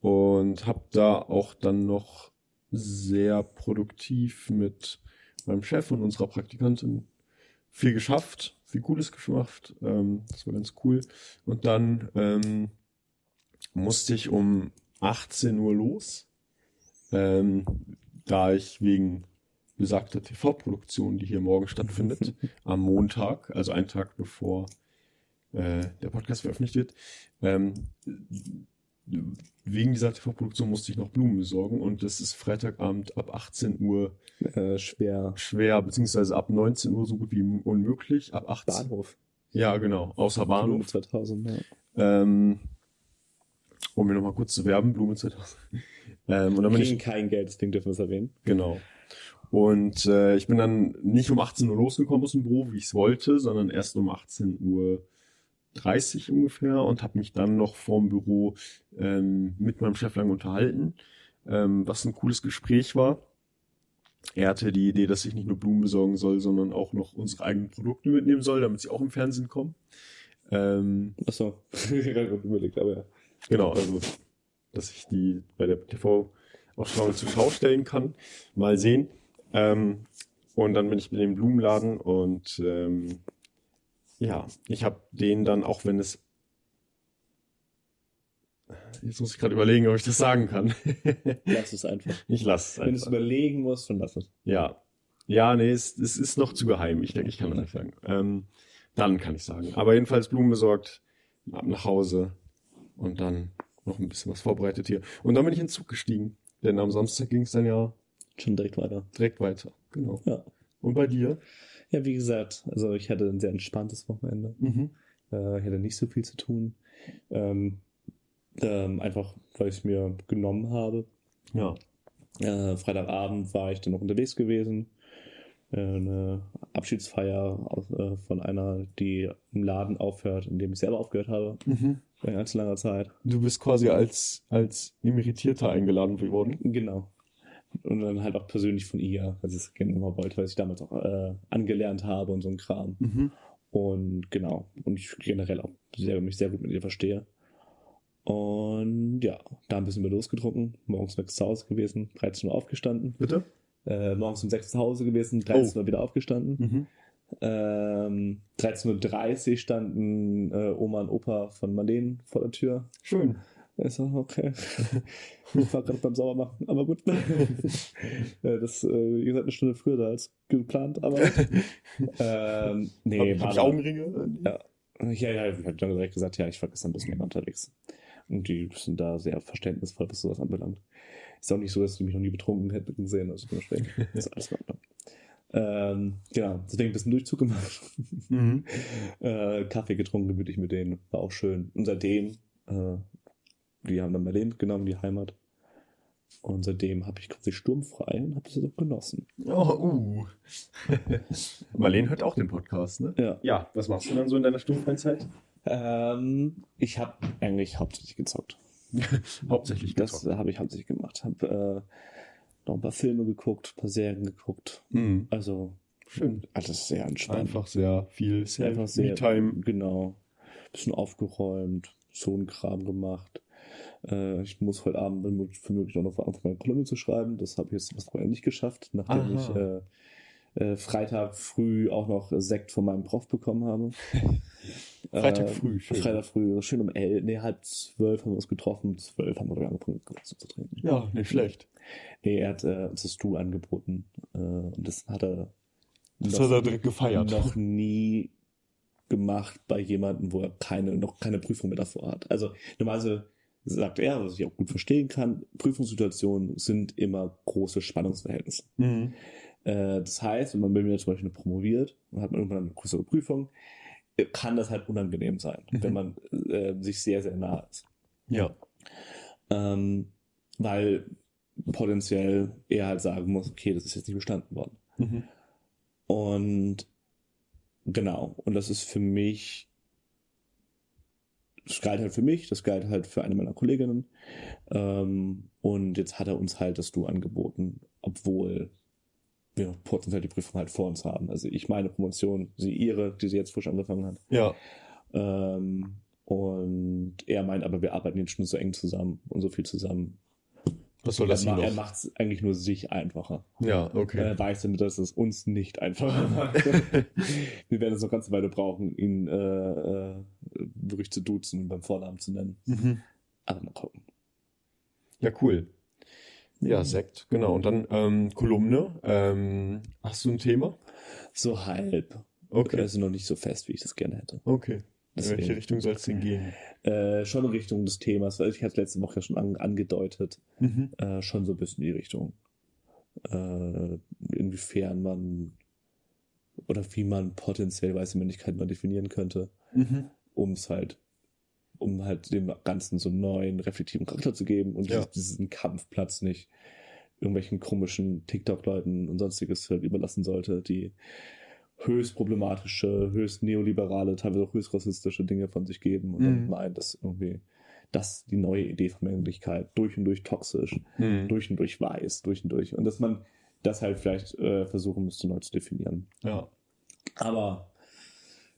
und habe da auch dann noch sehr produktiv mit meinem Chef und unserer Praktikantin viel geschafft, viel Cooles geschafft. Ähm, das war ganz cool. Und dann ähm, musste ich um 18 Uhr los, ähm, da ich wegen besagter TV-Produktion, die hier morgen stattfindet, am Montag, also einen Tag bevor äh, der Podcast veröffentlicht wird, ähm, wegen dieser TV-Produktion musste ich noch Blumen besorgen und das ist Freitagabend ab 18 Uhr Äh, schwer. schwer, beziehungsweise ab 19 Uhr so gut wie unmöglich, ab 18 Bahnhof. Ja, genau, außer Blume Bahnhof. 2000, ja. Ähm, um mir nochmal kurz zu werben, Blume 2000. Ähm, und dann bin Kriegen ich, kein Geld, deswegen dürfen wir es erwähnen. genau. Und äh, ich bin dann nicht um 18 Uhr losgekommen aus dem Büro, wie ich es wollte, sondern erst um 18 Uhr 30 ungefähr und habe mich dann noch vorm Büro ähm, mit meinem Chef lange unterhalten, ähm, was ein cooles Gespräch war. Er hatte die Idee, dass ich nicht nur Blumen besorgen soll, sondern auch noch unsere eigenen Produkte mitnehmen soll, damit sie auch im Fernsehen kommen. Ähm, Achso, überlegt, aber ja. Genau, also, dass ich die bei der TV-Ausstrahlung zur Schau stellen kann. Mal sehen. Ähm, und dann bin ich mit dem Blumenladen und ähm, ja, ich habe den dann, auch wenn es. Jetzt muss ich gerade überlegen, ob ich das sagen kann. Lass es einfach. ich lasse es Wenn du es einfach. überlegen musst, dann lass es. Ja. Ja, nee, es, es ist noch zu geheim. Ich denke, ich kann das nicht sagen. Ähm, dann kann ich sagen. Aber jedenfalls Blumen besorgt, ab nach Hause und dann noch ein bisschen was vorbereitet hier. Und dann bin ich in den Zug gestiegen. Denn am Samstag ging es dann ja Schon direkt weiter. direkt weiter. Genau. Ja. Und bei dir? Ja, wie gesagt, also ich hatte ein sehr entspanntes Wochenende. Mhm. Äh, ich hatte nicht so viel zu tun. Ähm, ähm, einfach, weil ich es mir genommen habe. Ja. Äh, Freitagabend war ich dann noch unterwegs gewesen. Äh, eine Abschiedsfeier aus, äh, von einer, die im Laden aufhört, in dem ich selber aufgehört habe. Mhm. Vor ganz langer Zeit. Du bist quasi als, als Emeritierter eingeladen worden. Genau. Und dann halt auch persönlich von ihr, weil sie es gerne mal wollte, weil ich damals auch äh, angelernt habe und so ein Kram. Mhm. Und genau. Und ich generell auch sehr, mich sehr gut mit ihr verstehe. Und ja, da ein bisschen mehr losgetrunken. Morgens um 6 zu Hause gewesen, 13 Uhr aufgestanden. Bitte? Äh, morgens um 6 zu Hause gewesen, 13 Uhr wieder aufgestanden. Mhm. Ähm, 13.30 Uhr standen äh, Oma und Opa von Marleen vor der Tür. Schön. Ich so, okay. Ich war gerade beim Saubermachen, aber gut. Das, äh, wie gesagt, eine Stunde früher da als geplant, aber. ähm, nee, Hab, hab ich Augenringe? Ja. Ja, ja, ich habe dann direkt gesagt, ja, ich war gestern ein bisschen länger unterwegs. Und die sind da sehr verständnisvoll, was sowas anbelangt. Ist auch nicht so, dass die mich noch nie betrunken hätten gesehen, also dementsprechend ist alles in Ordnung. Ähm, genau, deswegen ein bisschen Durchzug gemacht. Mhm. äh, Kaffee getrunken, gemütlich mit denen, war auch schön. Und seitdem, äh, die haben dann Berlin mitgenommen, die Heimat. Und seitdem habe ich quasi sturmfrei und habe das auch genossen. Oh, uh. Marlene hört auch den Podcast, ne? Ja. Ja, was machst du dann so in deiner Sturmfreizeit? Ähm, ich habe eigentlich hauptsächlich gezockt. Hauptsächlich Das gezockt. habe ich hauptsächlich gemacht. Habe äh, noch ein paar Filme geguckt, ein paar Serien geguckt. Mhm. Also Schön. Also das ist sehr entspannt. Einfach sehr viel Sehr einfach sehr, Me-Time. genau. Bisschen aufgeräumt, so ein Kram gemacht. Äh, ich muss heute Abend wenn möglich- für möglich auch noch anfangen, meine Kolumne zu schreiben. Das habe ich jetzt was nicht geschafft, nachdem Aha. ich äh, äh, Freitag früh auch noch Sekt von meinem Prof bekommen habe. Freitag Äh, früh, schön. Freitag früh, schön um elf, nee, halb zwölf haben wir uns getroffen, zwölf haben wir dann angefangen zu, zu trinken. Ja, nicht schlecht. Nee, er hat äh, uns das Du angeboten äh, und das hat er Das noch- hat er direkt gefeiert. noch nie gemacht bei jemandem, wo er keine, noch keine Prüfung mehr davor hat. Also normalerweise sagt er, was ich auch gut verstehen kann, Prüfungssituationen sind immer große Spannungsverhältnisse. Mhm. Äh, das heißt, wenn man bei mir zum Beispiel promoviert und hat man irgendwann eine größere Prüfung, äh, kann das halt unangenehm sein, Mhm. wenn man äh, sich sehr, sehr nah ist. Ja. Ähm, weil potenziell er halt sagen muss, okay, das ist jetzt nicht bestanden worden. Mhm. Und genau, und das ist für mich, das galt halt für mich, das galt halt für eine meiner Kolleginnen. Ähm, und jetzt hat er uns halt das Du angeboten, obwohl wir potenziell die Prüfung halt vor uns haben. Also ich meine Promotion, sie ihre, die sie jetzt frisch angefangen hat. Ja. Ähm, und er meint aber, wir arbeiten jetzt schon so eng zusammen und so viel zusammen. Was soll das er, denn ma- er noch? macht es eigentlich nur sich einfacher. Ja, okay. Er weiß damit, dass es uns nicht einfacher macht. Wir werden es noch ganz eine Weile brauchen, ihn äh, äh, wirklich zu duzen und beim Vornamen zu nennen. Mhm. Aber mal gucken. Ja, cool. Ja, Sekt, genau. Und dann ähm, Kolumne. Ähm, hast du ein Thema? So halb. Okay. Also noch nicht so fest, wie ich das gerne hätte. Okay. In welche Deswegen. Richtung soll es denn gehen? Äh, schon in Richtung des Themas, weil ich hatte letzte Woche ja schon an, angedeutet, Mhm. äh, schon so ein bisschen die Richtung. Äh, inwiefern man oder wie man potenziell weiße Männlichkeit mal definieren könnte. Mhm. um es halt, um halt dem Ganzen so einen neuen, reflektiven Charakter zu geben und Ja. diesen Kampfplatz nicht irgendwelchen komischen TikTok-Leuten und sonstiges halt überlassen sollte, die höchst problematische, höchst neoliberale, teilweise auch höchst rassistische Dinge von sich geben und dann Mhm. meinen, dass irgendwie das die neue Idee von Männlichkeit durch und durch toxisch, Mhm. durch und durch weiß, durch und durch und dass man das halt vielleicht äh, versuchen müsste neu zu definieren. Ja. Aber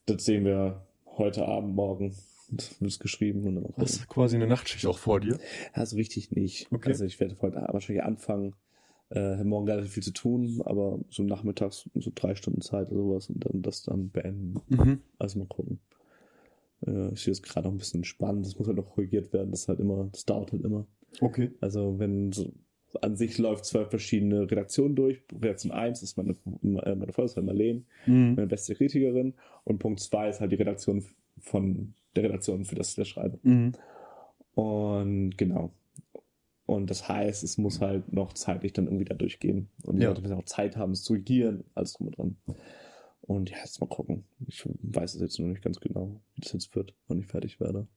das sehen wir heute Abend, morgen. Das wird geschrieben und dann auch. Hast du quasi eine Nachtschicht auch vor dir? Also richtig nicht. Okay. Also ich werde heute wahrscheinlich anfangen. Äh, morgen relativ viel zu tun, aber so nachmittags so drei Stunden Zeit oder sowas und dann das dann beenden. Mhm. Also mal gucken. Äh, ich sehe es gerade noch ein bisschen spannend. Das muss halt noch korrigiert werden. Das ist halt immer, das dauert halt immer. Okay. Also wenn so, an sich läuft zwölf verschiedene Redaktionen durch. Redaktion 1 ist meine, äh, meine Freundin Marlene. Mhm. meine beste Kritikerin und Punkt zwei ist halt die Redaktion von der Redaktion, für das ich das schreibe. Mhm. Und genau. Und das heißt, es muss halt noch zeitlich dann irgendwie da durchgehen. Und die Ja. Leute müssen auch Zeit haben, es zu regieren, alles drum und dran. Und ja, jetzt mal gucken. Ich weiß es jetzt noch nicht ganz genau, wie das jetzt wird, wann ich fertig werde.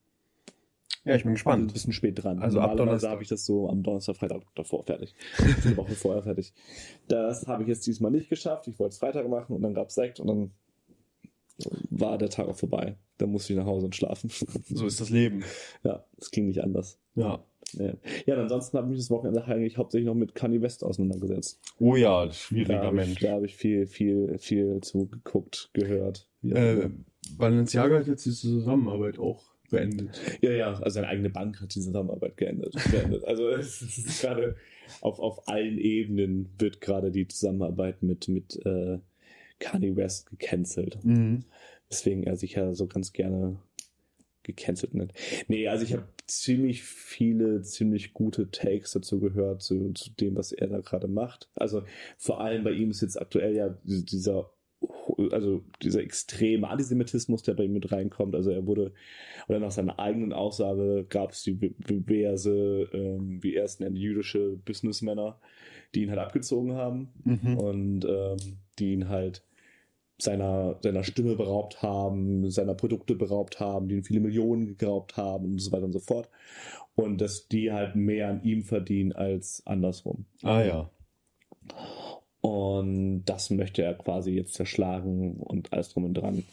Ja, ich bin Ein gespannt. bisschen spät dran. Also ab Donnerstag. habe ich das so am Donnerstag, Freitag davor fertig. Eine Woche vorher fertig. Das habe ich jetzt diesmal nicht geschafft. Ich wollte es Freitag machen und dann gab es Sekt und dann war der Tag auch vorbei. Dann musste ich nach Hause und schlafen. So ist das Leben. ja, das ging nicht anders. Ja. Ja, ja ansonsten habe ich mich das Wochenende eigentlich hauptsächlich noch mit Kanye West auseinandergesetzt. Oh ja, Da schwieriger ich, Mensch. da habe ich viel, viel, viel zu geguckt, gehört. Äh. Balenciaga hat jetzt die Zusammenarbeit auch beendet. Ja, ja, also seine eigene Bank hat die Zusammenarbeit geendet. beendet. Also es ist gerade auf, auf allen Ebenen wird gerade die Zusammenarbeit mit, mit äh, Kanye West gecancelt. Mhm. Weswegen er sich ja so ganz gerne gecancelt nennt. Nee, also ich habe ziemlich viele, ziemlich gute Takes dazu gehört, zu, zu dem, was er da gerade macht. Also vor allem bei ihm ist jetzt aktuell ja dieser also dieser extreme Antisemitismus, der bei ihm mit reinkommt. Also er wurde, oder nach seiner eigenen Aussage gab es die diverse, ähm, wie er es nennt, jüdische Businessmänner, die ihn halt abgezogen haben Mhm. und ähm, die ihn halt seiner, seiner Stimme beraubt haben, seiner Produkte beraubt haben, die viele Millionen geraubt haben und so weiter und so fort. Und dass die halt mehr an ihm verdienen als andersrum. Ah ja. Und das möchte er quasi jetzt zerschlagen und alles drum und dran.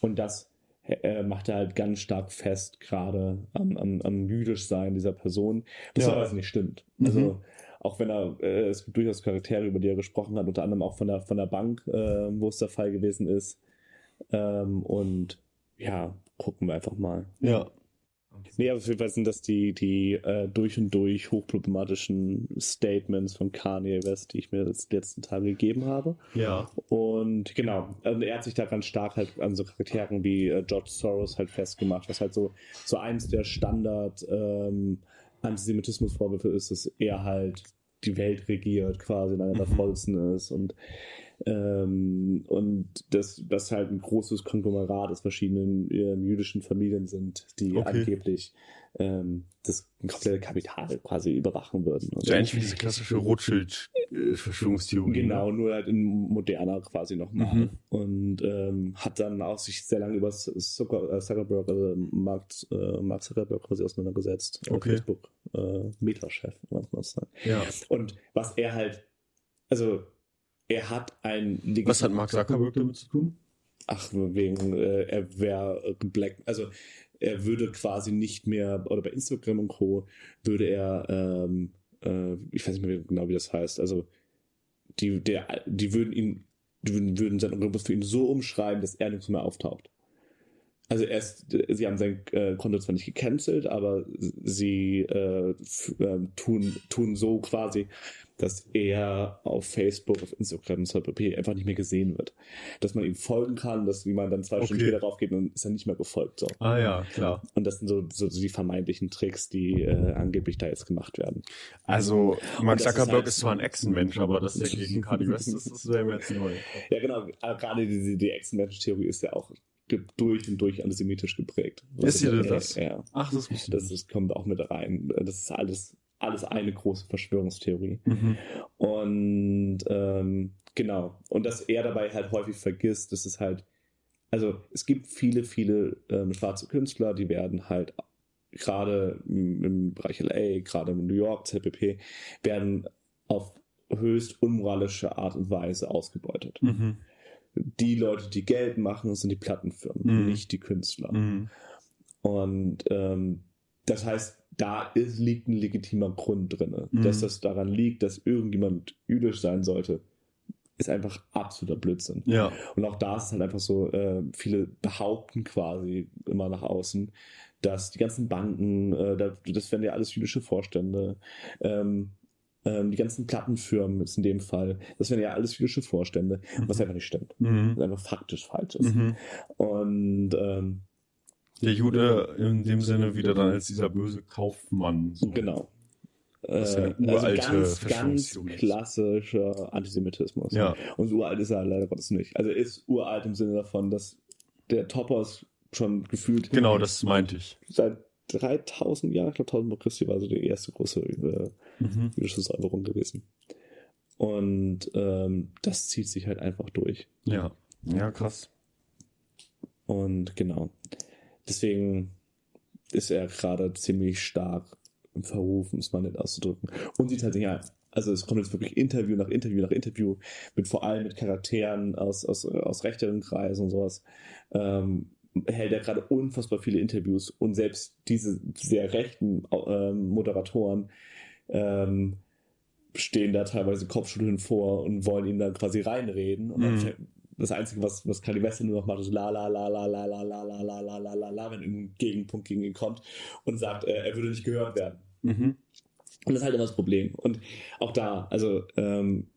Und das äh, macht er halt ganz stark fest, gerade am, am, am Jüdischsein dieser Person, was Ja. aber nicht stimmt. Mhm. Auch wenn er, äh, es gibt durchaus Charaktere, über die er gesprochen hat, unter anderem auch von der, von der Bank, äh, wo es der Fall gewesen ist. Ähm, und ja, gucken wir einfach mal. Ja. Nee, aber auf jeden Fall sind das die, die äh, durch und durch hochproblematischen Statements von Kanye West, die ich mir jetzt letzten Tage gegeben habe. Ja. Und genau, also er hat sich daran stark halt an so Charakteren wie äh, George Soros halt festgemacht, was halt so, so eins der Standard ähm, Antisemitismusvorwürfe ist, dass er halt die Welt regiert, quasi in einer der Mhm. vollsten ist und ähm, und das, das halt ein großes Konglomerat aus verschiedenen ähm, jüdischen Familien sind, die Okay. angeblich ähm, das komplette Kapital quasi überwachen würden. Und So ähnlich wie diese klassische Rothschild-Verschwörungstheorie. Genau, nur halt in moderner quasi nochmal. Mhm. Und ähm, hat dann auch sich sehr lange über äh, Zuckerberg, also Mark, äh, Mark Zuckerberg quasi auseinandergesetzt. äh, Okay. Facebook, äh, Meta-Chef, muss man sagen. Ja. Und was er halt, also er hat ein Was hat Mark Zuckerberg damit zu tun? Ach, wegen, äh, er wäre black, also er würde quasi nicht mehr, oder bei Instagram und Co. würde er, ähm, äh, ich weiß nicht mehr genau, wie das heißt, also die, der, die würden ihn, die würden, würden seinen Algorithmus für ihn so umschreiben, dass er nirgends mehr auftaucht. Also er ist, sie haben sein äh, Konto zwar nicht gecancelt, aber sie äh, ähm, tun, tun so quasi, dass er auf Facebook, auf Instagram, pp. einfach nicht mehr gesehen wird. Dass man ihm folgen kann, dass wie man dann zwei Stunden Okay. später raufgeht und ist er nicht mehr gefolgt. So. Ah ja, klar. Und das sind so, so, die vermeintlichen Tricks, die äh, angeblich da jetzt gemacht werden. Also, Mark das ist Zuckerberg halt- ist zwar ein Echsenmensch, aber dass der gegen Kanye West ist, das wäre mir jetzt neu. Ja, genau. Gerade diese die Ex-Mensch-Theorie ist ja auch durch und durch antisemitisch geprägt. Ist sie Also, das? Ja. Ach, das wusste Das ist, kommt auch mit rein. Das ist alles, alles eine große Verschwörungstheorie. Mhm. Und ähm, genau. Und dass er dabei halt häufig vergisst, dass es halt, also es gibt viele, viele ähm, schwarze Künstler, die werden halt gerade im, im Bereich LA, gerade in New York, ZPP, werden auf höchst unmoralische Art und Weise ausgebeutet. Mhm. Die Leute, die Geld machen, sind die Plattenfirmen, Mhm. nicht die Künstler. Mhm. Und ähm, das heißt, da ist, liegt ein legitimer Grund drin. Mhm. Dass das daran liegt, dass irgendjemand jüdisch sein sollte, ist einfach absoluter Blödsinn. Ja. Und auch da ist es halt einfach so, äh, viele behaupten quasi immer nach außen, dass die ganzen Banken, äh, da- das wären ja alles jüdische Vorstände, ähm, ähm, die ganzen Plattenfirmen jetzt in dem Fall, das wären ja alles jüdische Vorstände, was einfach nicht stimmt. Mhm. Was einfach faktisch falsch ist. Mhm. Und ähm, Der Jude in dem Sinne wieder dann als dieser böse Kaufmann. So. Genau. Was ja Äh, eine uralte also ganz, ganz ist. klassischer Antisemitismus. Ja. Und so uralt ist er leider Gottes nicht. Also ist uralt im Sinne davon, dass der Topos schon gefühlt Genau, das meinte ich. seit 3000 Jahren, ich glaube 1000 vor Christi war so die erste große äh, Mhm. jüdische Säuberung gewesen. Und ähm, das zieht sich halt einfach durch. Ja. Ja, krass. Und genau. Deswegen ist er gerade ziemlich stark im Verruf, um es mal nicht auszudrücken. Und sieht halt, ja, also es kommt jetzt wirklich Interview nach Interview nach Interview mit vor allem mit Charakteren aus, aus, aus rechteren Kreisen und sowas. Ähm, hält er gerade unfassbar viele Interviews und selbst diese sehr rechten ähm, Moderatoren ähm, stehen da teilweise Kopfschütteln vor und wollen ihn dann quasi reinreden. Und Mhm. das Einzige, was, was Kali Wester nur noch macht, ist la la la la la la la la la la la la la, wenn irgendein Gegenpunkt gegen ihn kommt und sagt, äh, er würde nicht gehört werden. Mhm. Und das ist halt immer das Problem. Und auch da, also ähm,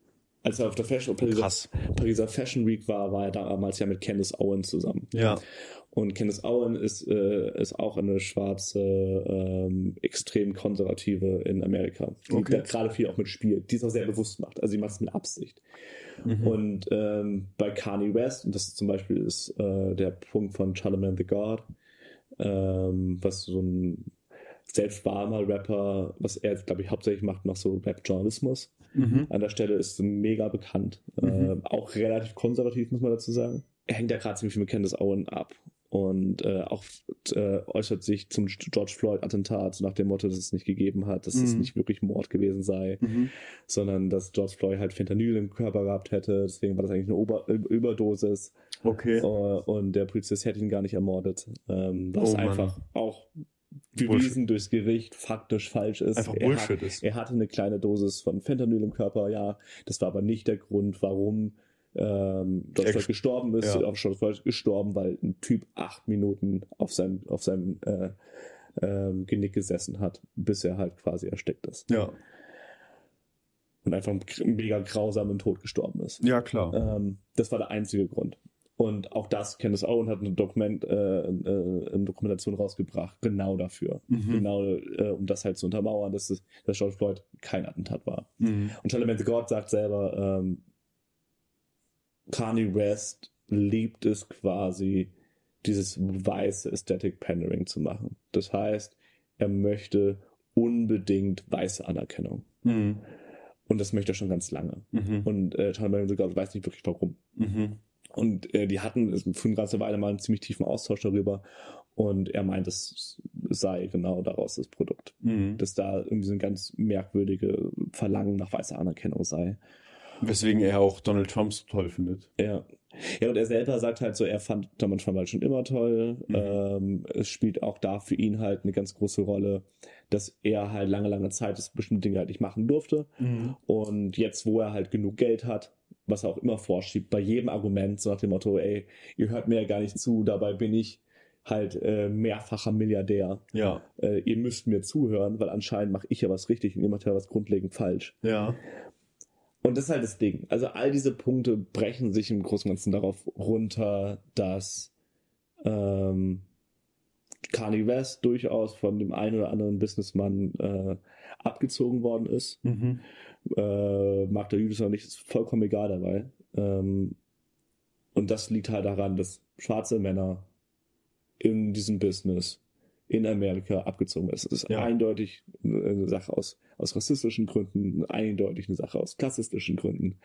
als er auf der Fashion, Pariser. Pariser Fashion Week war, war er damals ja mit Candace Owen zusammen. Ja. Und Candace Owen ist, äh, ist auch eine schwarze, ähm, extrem konservative in Amerika, die Okay. da gerade viel auch mitspielt, die es auch sehr bewusst macht. Also sie macht es mit Absicht. Mhm. Und ähm, bei Kanye West, und das zum Beispiel ist äh, der Punkt von Charlemagne the God, ähm, was so ein selbst war mal Rapper, was er glaube ich, hauptsächlich macht, noch so Rap-Journalismus. Mhm. An der Stelle ist mega bekannt. Mhm. Äh, auch relativ konservativ, muss man dazu sagen. Er hängt ja gerade ziemlich viel mit Candace Owen ab. Und äh, auch äh, äußert sich zum George Floyd-Attentat nach dem Motto, dass es nicht gegeben hat, dass es Mhm. nicht wirklich Mord gewesen sei, Mhm. sondern dass George Floyd halt Fentanyl im Körper gehabt hätte. Deswegen war das eigentlich eine Ober Überdosis. Okay. Äh, und der Polizist hätte ihn gar nicht ermordet. Ähm, was Oh einfach auch bewiesen durchs Gericht faktisch falsch ist. Einfach er Bullshit hat, ist. Er hatte eine kleine Dosis von Fentanyl im Körper, ja. Das war aber nicht der Grund, warum ähm, George Er gestorben ist. Ja. Auch George Floyd gestorben, weil ein Typ acht Minuten auf seinem, auf seinem äh, ähm, Genick gesessen hat, bis er halt quasi erstickt ist. Ja, Und einfach mega grausamen Tod gestorben ist. ja klar. Ähm, das war der einzige Grund. Und auch das, Candace Owen hat eine, Dokument, äh, äh, eine Dokumentation rausgebracht, genau dafür. Mhm. Genau, äh, um das halt zu untermauern, dass, es, dass George Floyd kein Attentat war. Mhm. Und Charlemagne the God sagt selber, ähm, Kanye West liebt es quasi, dieses weiße Aesthetic Pandering zu machen. Das heißt, er möchte unbedingt weiße Anerkennung. Mhm. Und das möchte er schon ganz lange. Mhm. Und äh, Charlemagne the God weiß nicht wirklich warum. Und äh, die hatten für eine ganze Weile mal einen ziemlich tiefen Austausch darüber. Und er meint, es sei genau daraus das Produkt. Mhm. Dass da irgendwie so ein ganz merkwürdige Verlangen nach weißer Anerkennung sei. Weswegen er auch Donald Trump so toll findet. Ja. Ja, und er selber sagt halt so, er fand Donald Trump halt schon immer toll. Mhm. Ähm, es spielt auch da für ihn halt eine ganz große Rolle, dass er halt lange, lange Zeit das bestimmte Dinge halt nicht machen durfte. Mhm. Und jetzt, wo er halt genug Geld hat, was er auch immer vorschiebt, bei jedem Argument, so nach dem Motto, ey, ihr hört mir ja gar nicht zu, dabei bin ich halt äh, mehrfacher Milliardär. Ja, Äh, ihr müsst mir zuhören, weil anscheinend mache ich ja was richtig und ihr macht ja was grundlegend falsch. ja. Und das ist halt das Ding. Also all diese Punkte brechen sich im Großen und Ganzen darauf runter, dass ähm, Kanye West durchaus von dem einen oder anderen Businessmann äh, abgezogen worden ist. Mhm. Äh, mag der Judas oder nicht, ist vollkommen egal dabei. Ähm, und das liegt halt daran, dass schwarze Männer in diesem Business in Amerika abgezogen werden. Es ist Ja. eindeutig eine Sache aus, aus rassistischen Gründen, eindeutig eine Sache aus klassistischen Gründen.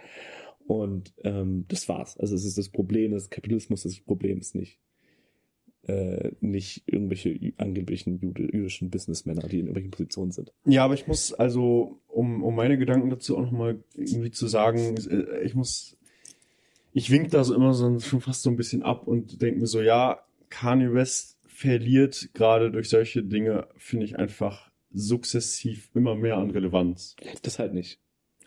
Und ähm, das war's. Also es ist das Problem des Kapitalismus, das Problem ist nicht, äh, nicht irgendwelche angeblichen jude, jüdischen Businessmänner, die in irgendwelchen Positionen sind. Ja, aber ich muss also, um, um meine Gedanken dazu auch nochmal irgendwie zu sagen, äh, ich muss, ich wink da so immer so schon fast so ein bisschen ab und denke mir so, ja, Kanye West verliert gerade durch solche Dinge, finde ich einfach sukzessiv immer mehr an Relevanz. Das halt nicht.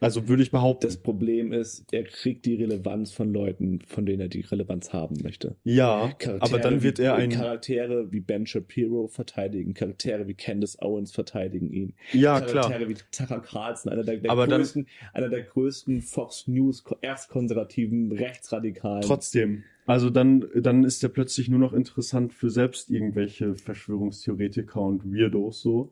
Also würde ich behaupten. Das Problem ist, er kriegt die Relevanz von Leuten, von denen er die Relevanz haben möchte. ja, Charaktere aber dann wird er ein, Charaktere wie Ben Shapiro verteidigen, Charaktere wie Candace Owens verteidigen ihn. ja Charaktere klar, wie Tucker Carlson, einer der, der größten, einer der größten Fox News erstkonservativen Rechtsradikalen. trotzdem. Also dann, dann ist er plötzlich nur noch interessant für selbst irgendwelche Verschwörungstheoretiker und Weirdos so.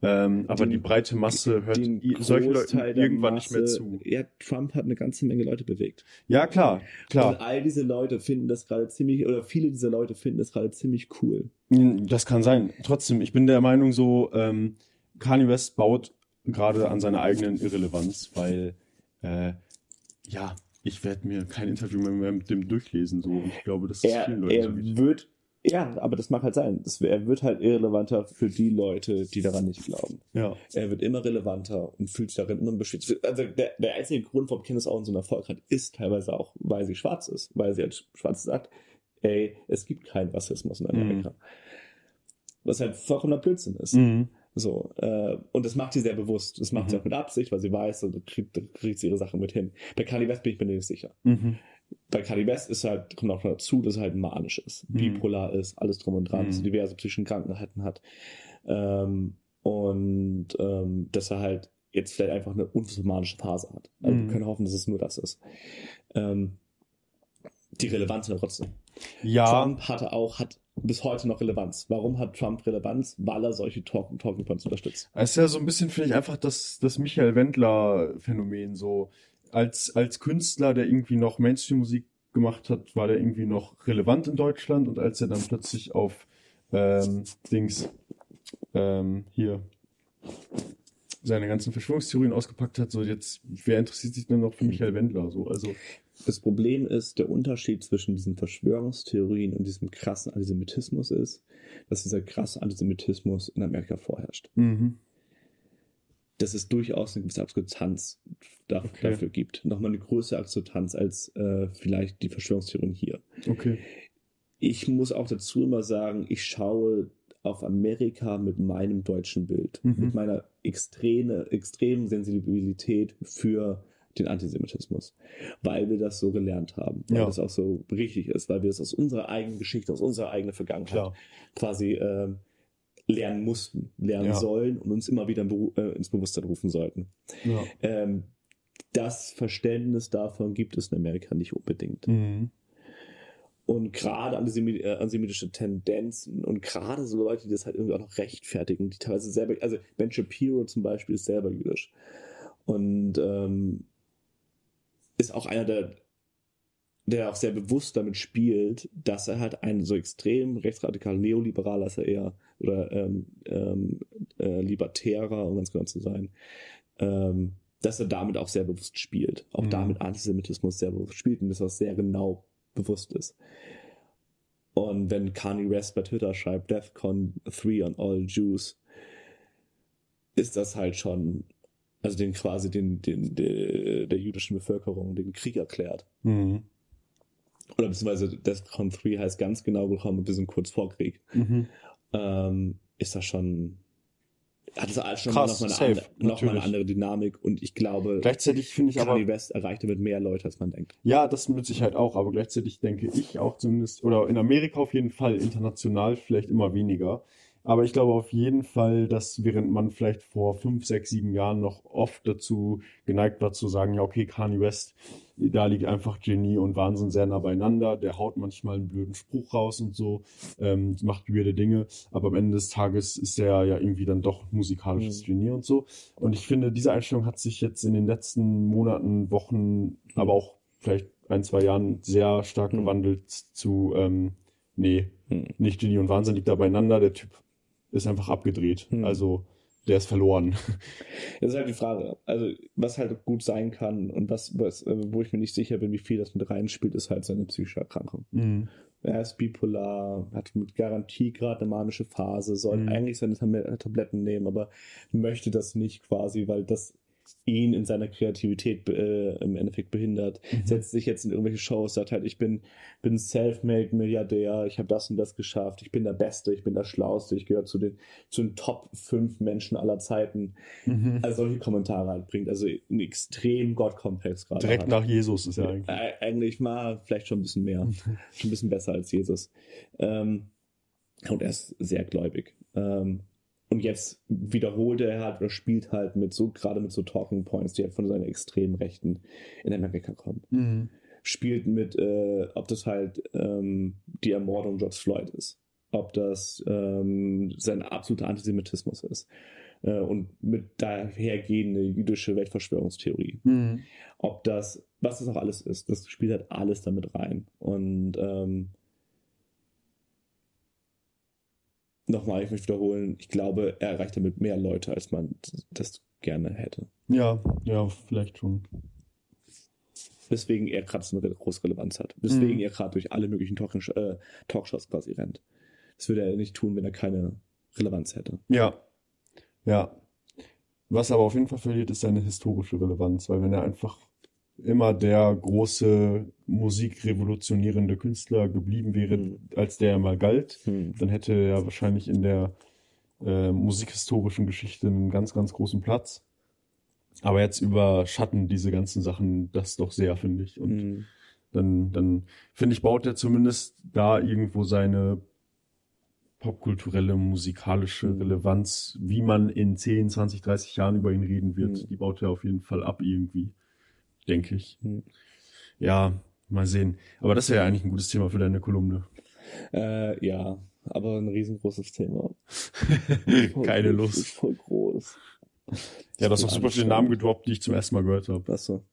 Ähm, aber Den- die breite Masse hört solchen Leuten irgendwann nicht mehr Masse- zu. Ja, Trump hat eine ganze Menge Leute bewegt. Ja, klar, Und klar. all diese Leute finden das gerade ziemlich, oder viele dieser Leute finden das gerade ziemlich cool. Das kann sein. Trotzdem, ich bin der Meinung so, ähm, Kanye West baut gerade an seiner eigenen Irrelevanz, weil, äh, ja, ich werde mir kein Interview mehr, mit dem durchlesen, so. Und ich glaube, das ist er, vielen Leuten er wird, ja, aber das mag halt sein. Das, er wird halt irrelevanter für die Leute, die daran nicht glauben. Ja. Er wird immer relevanter und fühlt sich darin immer beschützt. Also der, der einzige Grund, warum Candace Owens so einen Erfolg hat, ist teilweise auch, weil sie schwarz ist. Weil sie als schwarz sagt, ey, es gibt keinen Rassismus in Amerika. Was halt vollkommener Blödsinn ist. Mhm. So, äh, und das macht sie sehr bewusst. Das macht sie Mhm. auch mit Absicht, weil sie weiß, da kriegt, kriegt sie ihre Sachen mit hin. Bei Kanye West bin ich mir nicht sicher. Mhm. Bei Kanye West ist halt, kommt auch dazu, dass er halt manisch ist, Mhm. bipolar ist, alles drum und dran, Mhm. dass er diverse psychischen Krankheiten hat. Ähm, und ähm, dass er halt jetzt vielleicht einfach eine unmanische Phase hat. Also Mhm. wir können hoffen, dass es nur das ist. Ähm, die Relevanz hat trotzdem. Ja, Trump hatte auch, hat bis heute noch Relevanz. Warum hat Trump Relevanz? Weil er solche Talking, Talking Points unterstützt. es ist ja so ein bisschen, finde ich, einfach das, das Michael Wendler-Phänomen, so. Als, als Künstler, der irgendwie noch Mainstream-Musik gemacht hat, war der irgendwie noch relevant in Deutschland und als er dann plötzlich auf, ähm, Dings, ähm, hier, seine ganzen Verschwörungstheorien ausgepackt hat, so jetzt, wer interessiert sich denn noch für Michael Wendler, so, also, Das Problem ist, der Unterschied zwischen diesen Verschwörungstheorien und diesem krassen Antisemitismus ist, dass dieser krasse Antisemitismus in Amerika vorherrscht. mhm. Dass es durchaus eine gewisse Akzeptanz da, Okay. dafür gibt. Nochmal eine größere Akzeptanz als äh, vielleicht die Verschwörungstheorien hier. okay, Ich muss auch dazu immer sagen, ich schaue auf Amerika mit meinem deutschen Bild, Mhm. mit meiner extreme, extremen Sensibilität für den Antisemitismus, weil wir das so gelernt haben, weil Ja. das auch so richtig ist, weil wir es aus unserer eigenen Geschichte, aus unserer eigenen Vergangenheit Klar. quasi ähm, lernen mussten, lernen Ja. sollen und uns immer wieder äh, ins Bewusstsein rufen sollten. Ja. Ähm, das Verständnis davon gibt es in Amerika nicht unbedingt. Mhm. Und gerade äh, antisemitische Tendenzen und gerade so Leute, die das halt irgendwie auch noch rechtfertigen, die teilweise selber, also Ben Shapiro zum Beispiel ist selber jüdisch. Und ähm, ist auch einer der, der auch sehr bewusst damit spielt, dass er halt ein so extrem rechtsradikal neoliberaler ist er eher oder ähm, ähm, äh, libertärer, um ganz genau zu sein, ähm, dass er damit auch sehr bewusst spielt. Auch Mhm. damit Antisemitismus sehr bewusst spielt und das auch sehr genau bewusst ist. Und wenn Kanye West bei Twitter schreibt, DEFCON 3 on all Jews, ist das halt schon, also den quasi den, den, der, der jüdischen Bevölkerung den Krieg erklärt. Mhm. Oder beziehungsweise DEFCON 3 heißt ganz genau gekommen, wir sind kurz vor Krieg. Mhm. Ähm, ist das schon, hat das alles schon Krass, mal noch, mal safe, eine, andere, noch mal eine andere Dynamik und ich glaube, Gleichzeitig finde ich aber, West erreicht damit mehr Leute, als man denkt. ja, das mit Sicherheit auch, aber gleichzeitig denke ich auch zumindest, oder in Amerika auf jeden Fall, international vielleicht immer weniger. Aber ich glaube auf jeden Fall, dass während man vielleicht vor fünf, sechs, sieben Jahren noch oft dazu geneigt war zu sagen, ja, okay, Kanye West, da liegt einfach Genie und Wahnsinn sehr nah beieinander. Der haut manchmal einen blöden Spruch raus und so, ähm, macht weirde Dinge. Aber am Ende des Tages ist er ja irgendwie dann doch musikalisches Mhm. Genie und so. Und ich finde, diese Einstellung hat sich jetzt in den letzten Monaten, Wochen, aber auch vielleicht ein, zwei Jahren sehr stark Mhm. gewandelt zu, ähm, nee, Hm. nicht Genie und Wahnsinn liegt da beieinander. Der Typ ist einfach abgedreht. Hm. Also, der ist verloren. Das ist halt die Frage. Also, was halt gut sein kann und was, was, äh, wo ich mir nicht sicher bin, wie viel das mit reinspielt, ist halt seine psychische Erkrankung. Er ist bipolar, hat mit Garantie gerade eine manische Phase, soll Mhm. eigentlich seine Tab Tabletten nehmen, aber möchte das nicht quasi, weil das ihn in seiner Kreativität äh, im Endeffekt behindert. Mhm. Setzt sich jetzt in irgendwelche Shows, sagt halt, ich bin, bin self-made Milliardär, ich habe das und das geschafft, ich bin der Beste, ich bin der Schlauste, ich gehöre zu den, zu den Top 5 Menschen aller Zeiten. Mhm. Also solche Kommentare halt bringt, also einen extrem Gottkomplex gerade. Direkt hat. nach Jesus ist er eigentlich. Äh, eigentlich mal vielleicht schon ein bisschen mehr. schon ein bisschen besser als Jesus. Ähm, und er ist sehr gläubig. Ähm, und jetzt wiederholt er halt oder spielt halt mit so, gerade mit so Talking Points, die halt von seiner extremen Rechten in Amerika kommen. Mhm. Spielt mit, äh, ob das halt ähm, die Ermordung George Floyd ist. Ob das ähm, sein absoluter Antisemitismus ist. Äh, und mit dahergehende jüdische Weltverschwörungstheorie Mhm. ob das, was das auch alles ist, das spielt halt alles damit rein. Und ähm, nochmal, ich möchte wiederholen, ich glaube, er erreicht damit mehr Leute, als man das gerne hätte. Ja, ja, vielleicht schon. Weswegen er gerade so eine große Relevanz hat. Weswegen Mhm. er gerade durch alle möglichen Talk äh, Talkshows quasi rennt. Das würde er nicht tun, wenn er keine Relevanz hätte. Ja. Ja. Was aber auf jeden Fall verliert, ist seine historische Relevanz, weil wenn er einfach immer der große musikrevolutionierende Künstler geblieben wäre, Mhm. als der er mal galt, Hm. dann hätte er wahrscheinlich in der äh, musikhistorischen Geschichte einen ganz, ganz großen Platz. Aber jetzt überschatten diese ganzen Sachen das doch sehr, finde ich. Und Hm. dann, dann finde ich, baut er zumindest da irgendwo seine popkulturelle, musikalische Mhm. Relevanz, wie man in 10, 20, 30 Jahren über ihn reden wird, Mhm. die baut er auf jeden Fall ab irgendwie, denke ich. Mhm. Ja, mal sehen. Aber das wäre ja eigentlich ein gutes Thema für deine Kolumne. Äh, ja, aber ein riesengroßes Thema. Keine groß, Lust. Ist voll groß. Ja, du hast super viele Namen gedroppt, die ich zum ersten Mal gehört habe. Achso.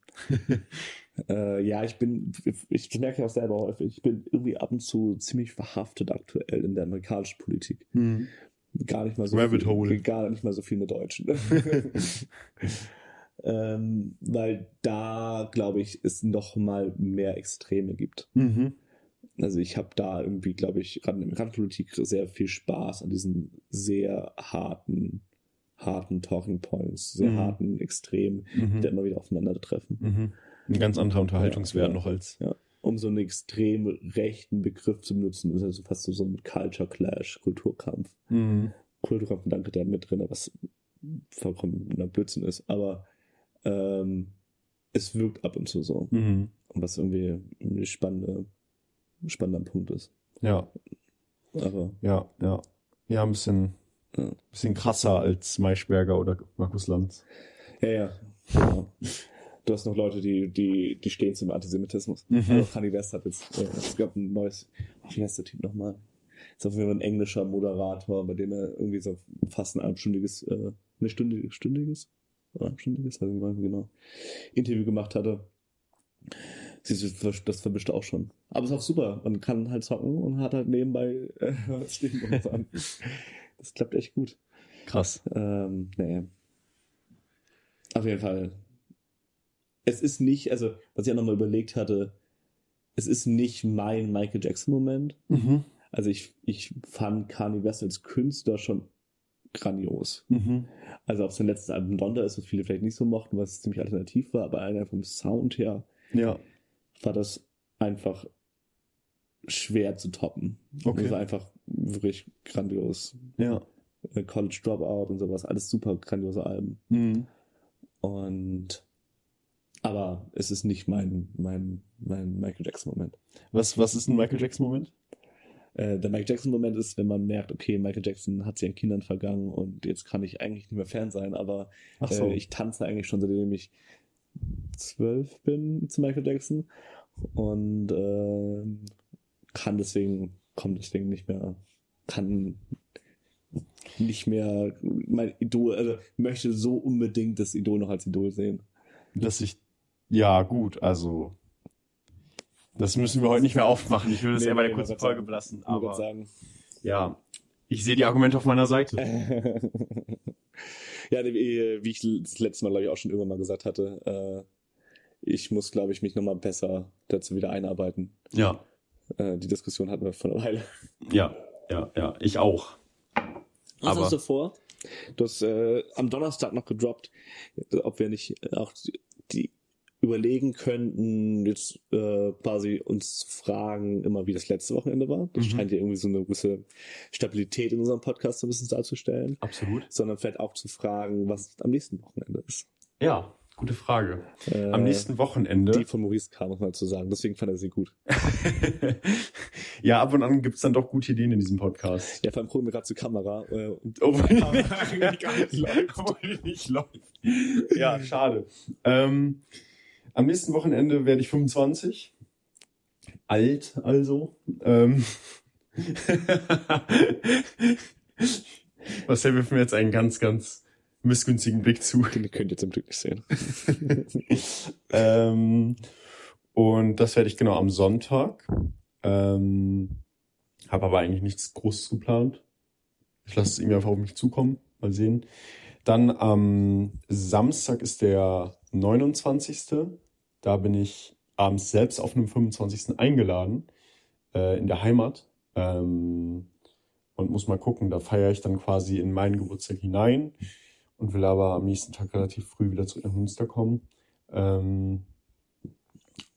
äh, ja, ich bin, ich das merke ja auch selber häufig, ich bin irgendwie ab und zu ziemlich verhaftet aktuell in der amerikanischen Politik. Gar nicht mal so Rabbit viel, Hole. gar nicht mal so viel mit Deutschen. ähm, weil da, glaube ich, es noch mal mehr Extreme gibt. Mhm. Also ich habe da irgendwie, glaube ich, gerade in der Randpolitik sehr viel Spaß an diesen sehr harten, harten Talking Points, sehr Mhm. harten Extremen, Mhm. die da immer wieder aufeinandertreffen. Mhm. Ein ganz anderer Unterhaltungswert Ja, noch als. Ja. Um so einen extrem rechten Begriff zu benutzen, ist also fast so, ein Culture Clash, Kulturkampf. Mhm. Kulturkampfgedanke da mit drin, was vollkommener Blödsinn ist. Aber ähm, es wirkt ab und zu so. Mhm. Was irgendwie ein spannende, spannender Punkt ist. Ja, Aber ja, ja. Ja, ein bisschen, Ja. bisschen krasser als Maischberger oder Markus Lanz. ja, ja. Genau. Du hast noch Leute, die, die, die stehen zum Antisemitismus. Mhm. Also Kanye West hat jetzt, äh, es gab ein neues, wie heißt der Typ nochmal? Ist auf jeden Fall ein englischer Moderator, bei dem er irgendwie so fast ein halbstündiges, äh, eine Stunde, stündiges, ich mehr genau, Interview gemacht hatte. Siehst du, das- vermischt auch schon. Aber es ist auch super. Man kann halt zocken und hat halt nebenbei äh, so an. Das klappt echt gut. Krass. Ähm, nee. Auf jeden Fall. Es ist nicht, also, was ich auch nochmal überlegt hatte, es ist nicht mein Michael Jackson-Moment. Mhm. Also ich, ich fand Kanye West als Künstler schon grandios. Mhm. Also auf sein letztes Album Donda ist, was viele vielleicht nicht so mochten, was ziemlich alternativ war, aber einer vom Sound her Ja. war das einfach schwer zu toppen. Okay. Das war einfach wirklich grandios. Ja. Äh, College Dropout und sowas, alles super grandiose Alben. Mhm. Und aber es ist nicht mein, mein, mein Michael Jackson-Moment. Was, was ist ein Michael Jackson-Moment? Äh, der Michael Jackson-Moment ist, wenn man merkt, okay, Michael Jackson hat sich an Kindern vergangen und jetzt kann ich eigentlich nicht mehr Fan sein, aber Ach so. äh, ich tanze eigentlich schon seitdem ich zwölf bin zu Michael Jackson und ähm, kann deswegen, kommt deswegen nicht mehr, kann nicht mehr mein Idol, also möchte so unbedingt das Idol noch als Idol sehen. dass ich, ja, gut, also, das müssen wir heute nicht mehr aufmachen. Ich will das Nee, eher bei der kurzen Folge belassen. Aber, sagen. ja, ich sehe die Argumente auf meiner Seite. ja, wie wie ich das letzte Mal, glaube ich, auch schon irgendwann mal gesagt hatte, äh, ich muss, glaube ich, mich nochmal besser dazu wieder einarbeiten. Ja, Äh, die Diskussion hatten wir vor einer Weile. ja, ja, ja, ich auch. Was Aber- hast du vor? Du hast äh, am Donnerstag noch gedroppt, ob wir nicht auch die überlegen könnten, jetzt äh, quasi uns zu fragen, immer wie das letzte Wochenende war. Das Mhm. scheint ja irgendwie so eine gewisse Stabilität in unserem Podcast so ein bisschen darzustellen. Absolut. Sondern vielleicht auch zu fragen, was am nächsten Wochenende ist. Ja, gute Frage. Äh, Am nächsten Wochenende. Die von Maurice kam, muss man zu sagen. Deswegen fand er sie gut. ja, ab und an gibt's dann doch gute Ideen in diesem Podcast. Ja, vor allem gucken wir gerade zur Kamera. Äh, Obwohl die gar nicht läuft. Obwohl die nicht läuft. Ja, schade. Ähm, am nächsten Wochenende werde ich 25. Alt, also. Ähm. Marcel wirft mir jetzt einen ganz, ganz missgünstigen Blick zu. den könnt ihr zum Glück nicht sehen. ähm, und das werde ich genau am Sonntag. Ähm, habe aber eigentlich nichts Großes geplant. Ich lasse es irgendwie einfach auf mich zukommen. Mal sehen. Dann am Samstag ist der 29. Da bin ich abends selbst auf einem 25. eingeladen äh, in der Heimat. Ähm, und muss mal gucken, da feiere ich dann quasi in meinen Geburtstag hinein und will aber am nächsten Tag relativ früh wieder zurück nach Münster kommen. Ähm,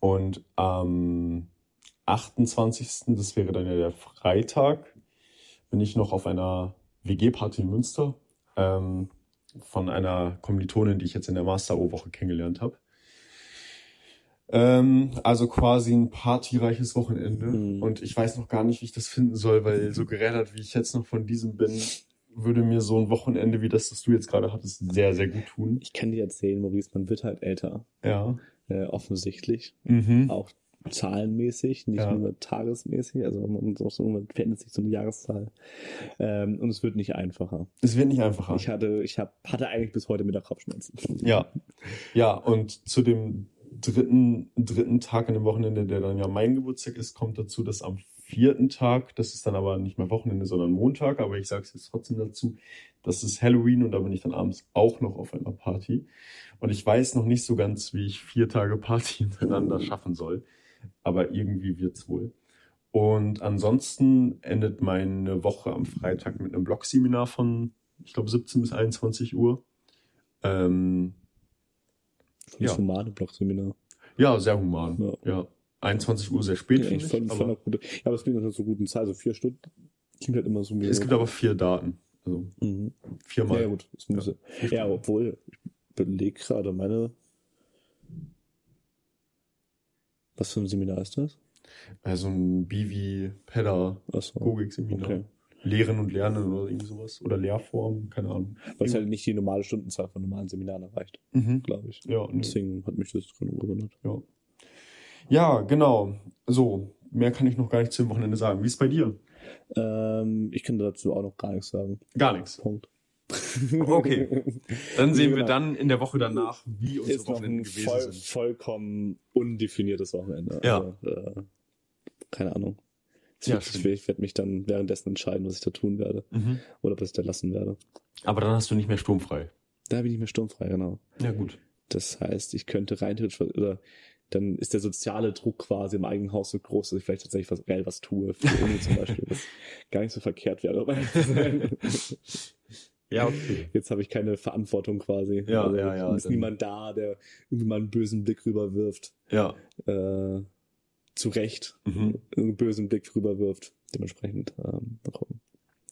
und am 28., das wäre dann ja der Freitag, bin ich noch auf einer WG-Party in Münster ähm, von einer Kommilitonin, die ich jetzt in der Master-O-Woche kennengelernt habe. Ähm, also quasi ein partyreiches Wochenende. Mhm. Und ich weiß noch gar nicht, wie ich das finden soll, weil so gerädert, wie ich jetzt noch von diesem bin, würde mir so ein Wochenende wie das, das du jetzt gerade hattest, sehr, sehr gut tun. Ich kann dir erzählen, Maurice, man wird halt älter. Ja. Äh, offensichtlich. Mhm. Auch zahlenmäßig, nicht Ja. nur tagesmäßig. Also man, man verändert sich so eine Jahreszahl. Ähm, und es wird nicht einfacher. Es wird nicht einfacher. Ich hatte, ich hab, hatte eigentlich bis heute Mittag Kopfschmerzen. Ja. Ja, und zu dem dritten, dritten Tag an dem Wochenende, der dann ja mein Geburtstag ist, kommt dazu, dass am vierten Tag, das ist dann aber nicht mehr Wochenende, sondern Montag, aber ich sage es jetzt trotzdem dazu, das ist Halloween und da bin ich dann abends auch noch auf einer Party. Und ich weiß noch nicht so ganz, wie ich vier Tage Party hintereinander schaffen soll, aber irgendwie wird's wohl. Und ansonsten endet meine Woche am Freitag mit einem Blogseminar von, ich glaube, 17 bis 21 Uhr. Ähm, Das Ja. humane Blogseminar. ja, sehr human. Ja. Ja. 21 Uhr sehr spät, Ja, finde voll, ich. voll Aber gute, ja, aber es klingt nach so guten Zahl, so vier Stunden. Klingt halt immer so wie es gibt aber vier Daten. Also mhm. viermal. Ja, ja, gut. Muss ja. ja, obwohl, ich belege gerade meine. Was für ein Seminar ist das? Also ein Bivi, Pedda, Achso. Gogik-Seminar. Okay. Lehren und Lernen oder irgendwie sowas. Oder Lehrform, keine Ahnung. Weil es halt nicht die normale Stundenzahl von normalen Seminaren erreicht, Mhm. glaube ich. Ja, Und deswegen hat mich das drin gewundert. ja. ja, genau. So, mehr kann ich noch gar nicht zum Wochenende sagen. Wie ist bei dir? Ähm, ich kann dazu auch noch gar nichts sagen. Gar nichts. Punkt. Okay. Dann sehen wir Genau. dann in der Woche danach, wie unsere Ist Wochenenden ein gewesen voll, sind. vollkommen undefiniertes Wochenende. Ja. Also, äh, keine Ahnung. Ich, Ja, ich werde mich dann währenddessen entscheiden, was ich da tun werde. Mhm. Oder was ich da lassen werde. Aber dann hast du nicht mehr sturmfrei. Da bin ich nicht mehr sturmfrei, genau. Ja, gut. Das heißt, ich könnte rein theoretisch, oder dann ist der soziale Druck quasi im eigenen Haus so groß, dass ich vielleicht tatsächlich was reell was tue, für die Uni zum Beispiel, was gar nicht so verkehrt wäre. Ja, okay. Jetzt habe ich keine Verantwortung quasi. Ja, also, ja, ja, Ist niemand da, der irgendwie mal einen bösen Blick rüberwirft. Ja. Äh, zu Recht Mhm. einen bösen Blick rüberwirft. Dementsprechend ähm, mal gucken.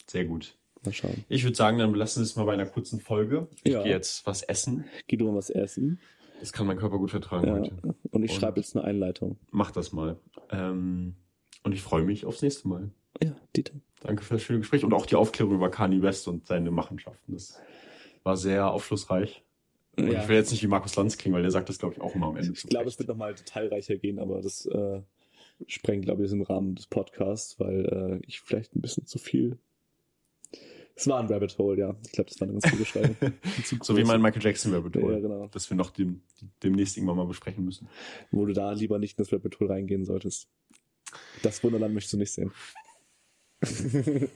Sehr gut. Mal schauen. Ich würde sagen, dann belassen wir es mal bei einer kurzen Folge. Ich Ja. gehe jetzt was essen. Geh du mal was essen. Das kann mein Körper gut vertragen Ja. heute. Und ich schreibe jetzt eine Einleitung. Mach das mal. Ähm, und ich freue mich aufs nächste Mal. Ja, Dieter. Danke für das schöne Gespräch und auch die Aufklärung über Kanye West und seine Machenschaften. Das war sehr aufschlussreich. Und Ja. ich will jetzt nicht wie Markus Lanz klingen, weil der sagt das, glaube ich, auch immer am Ende. Ich glaube, es wird nochmal detailreicher gehen, aber das äh, sprengt, glaube ich, den Rahmen des Podcasts, weil äh, ich vielleicht ein bisschen zu viel. Es war ein Rabbit Hole, ja. Ich glaube, das war eine ganz gute Beschreibung. So wie mein Michael Jackson Rabbit Ja, Hole. genau. Das wir noch dem, demnächst irgendwann mal besprechen müssen. Wo du da lieber nicht in das Rabbit Hole reingehen solltest. Das Wunderland möchtest du nicht sehen.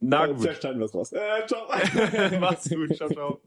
Na Vielleicht gut. schneiden wir es raus. Äh, ciao. Mach's gut. Ciao, ciao.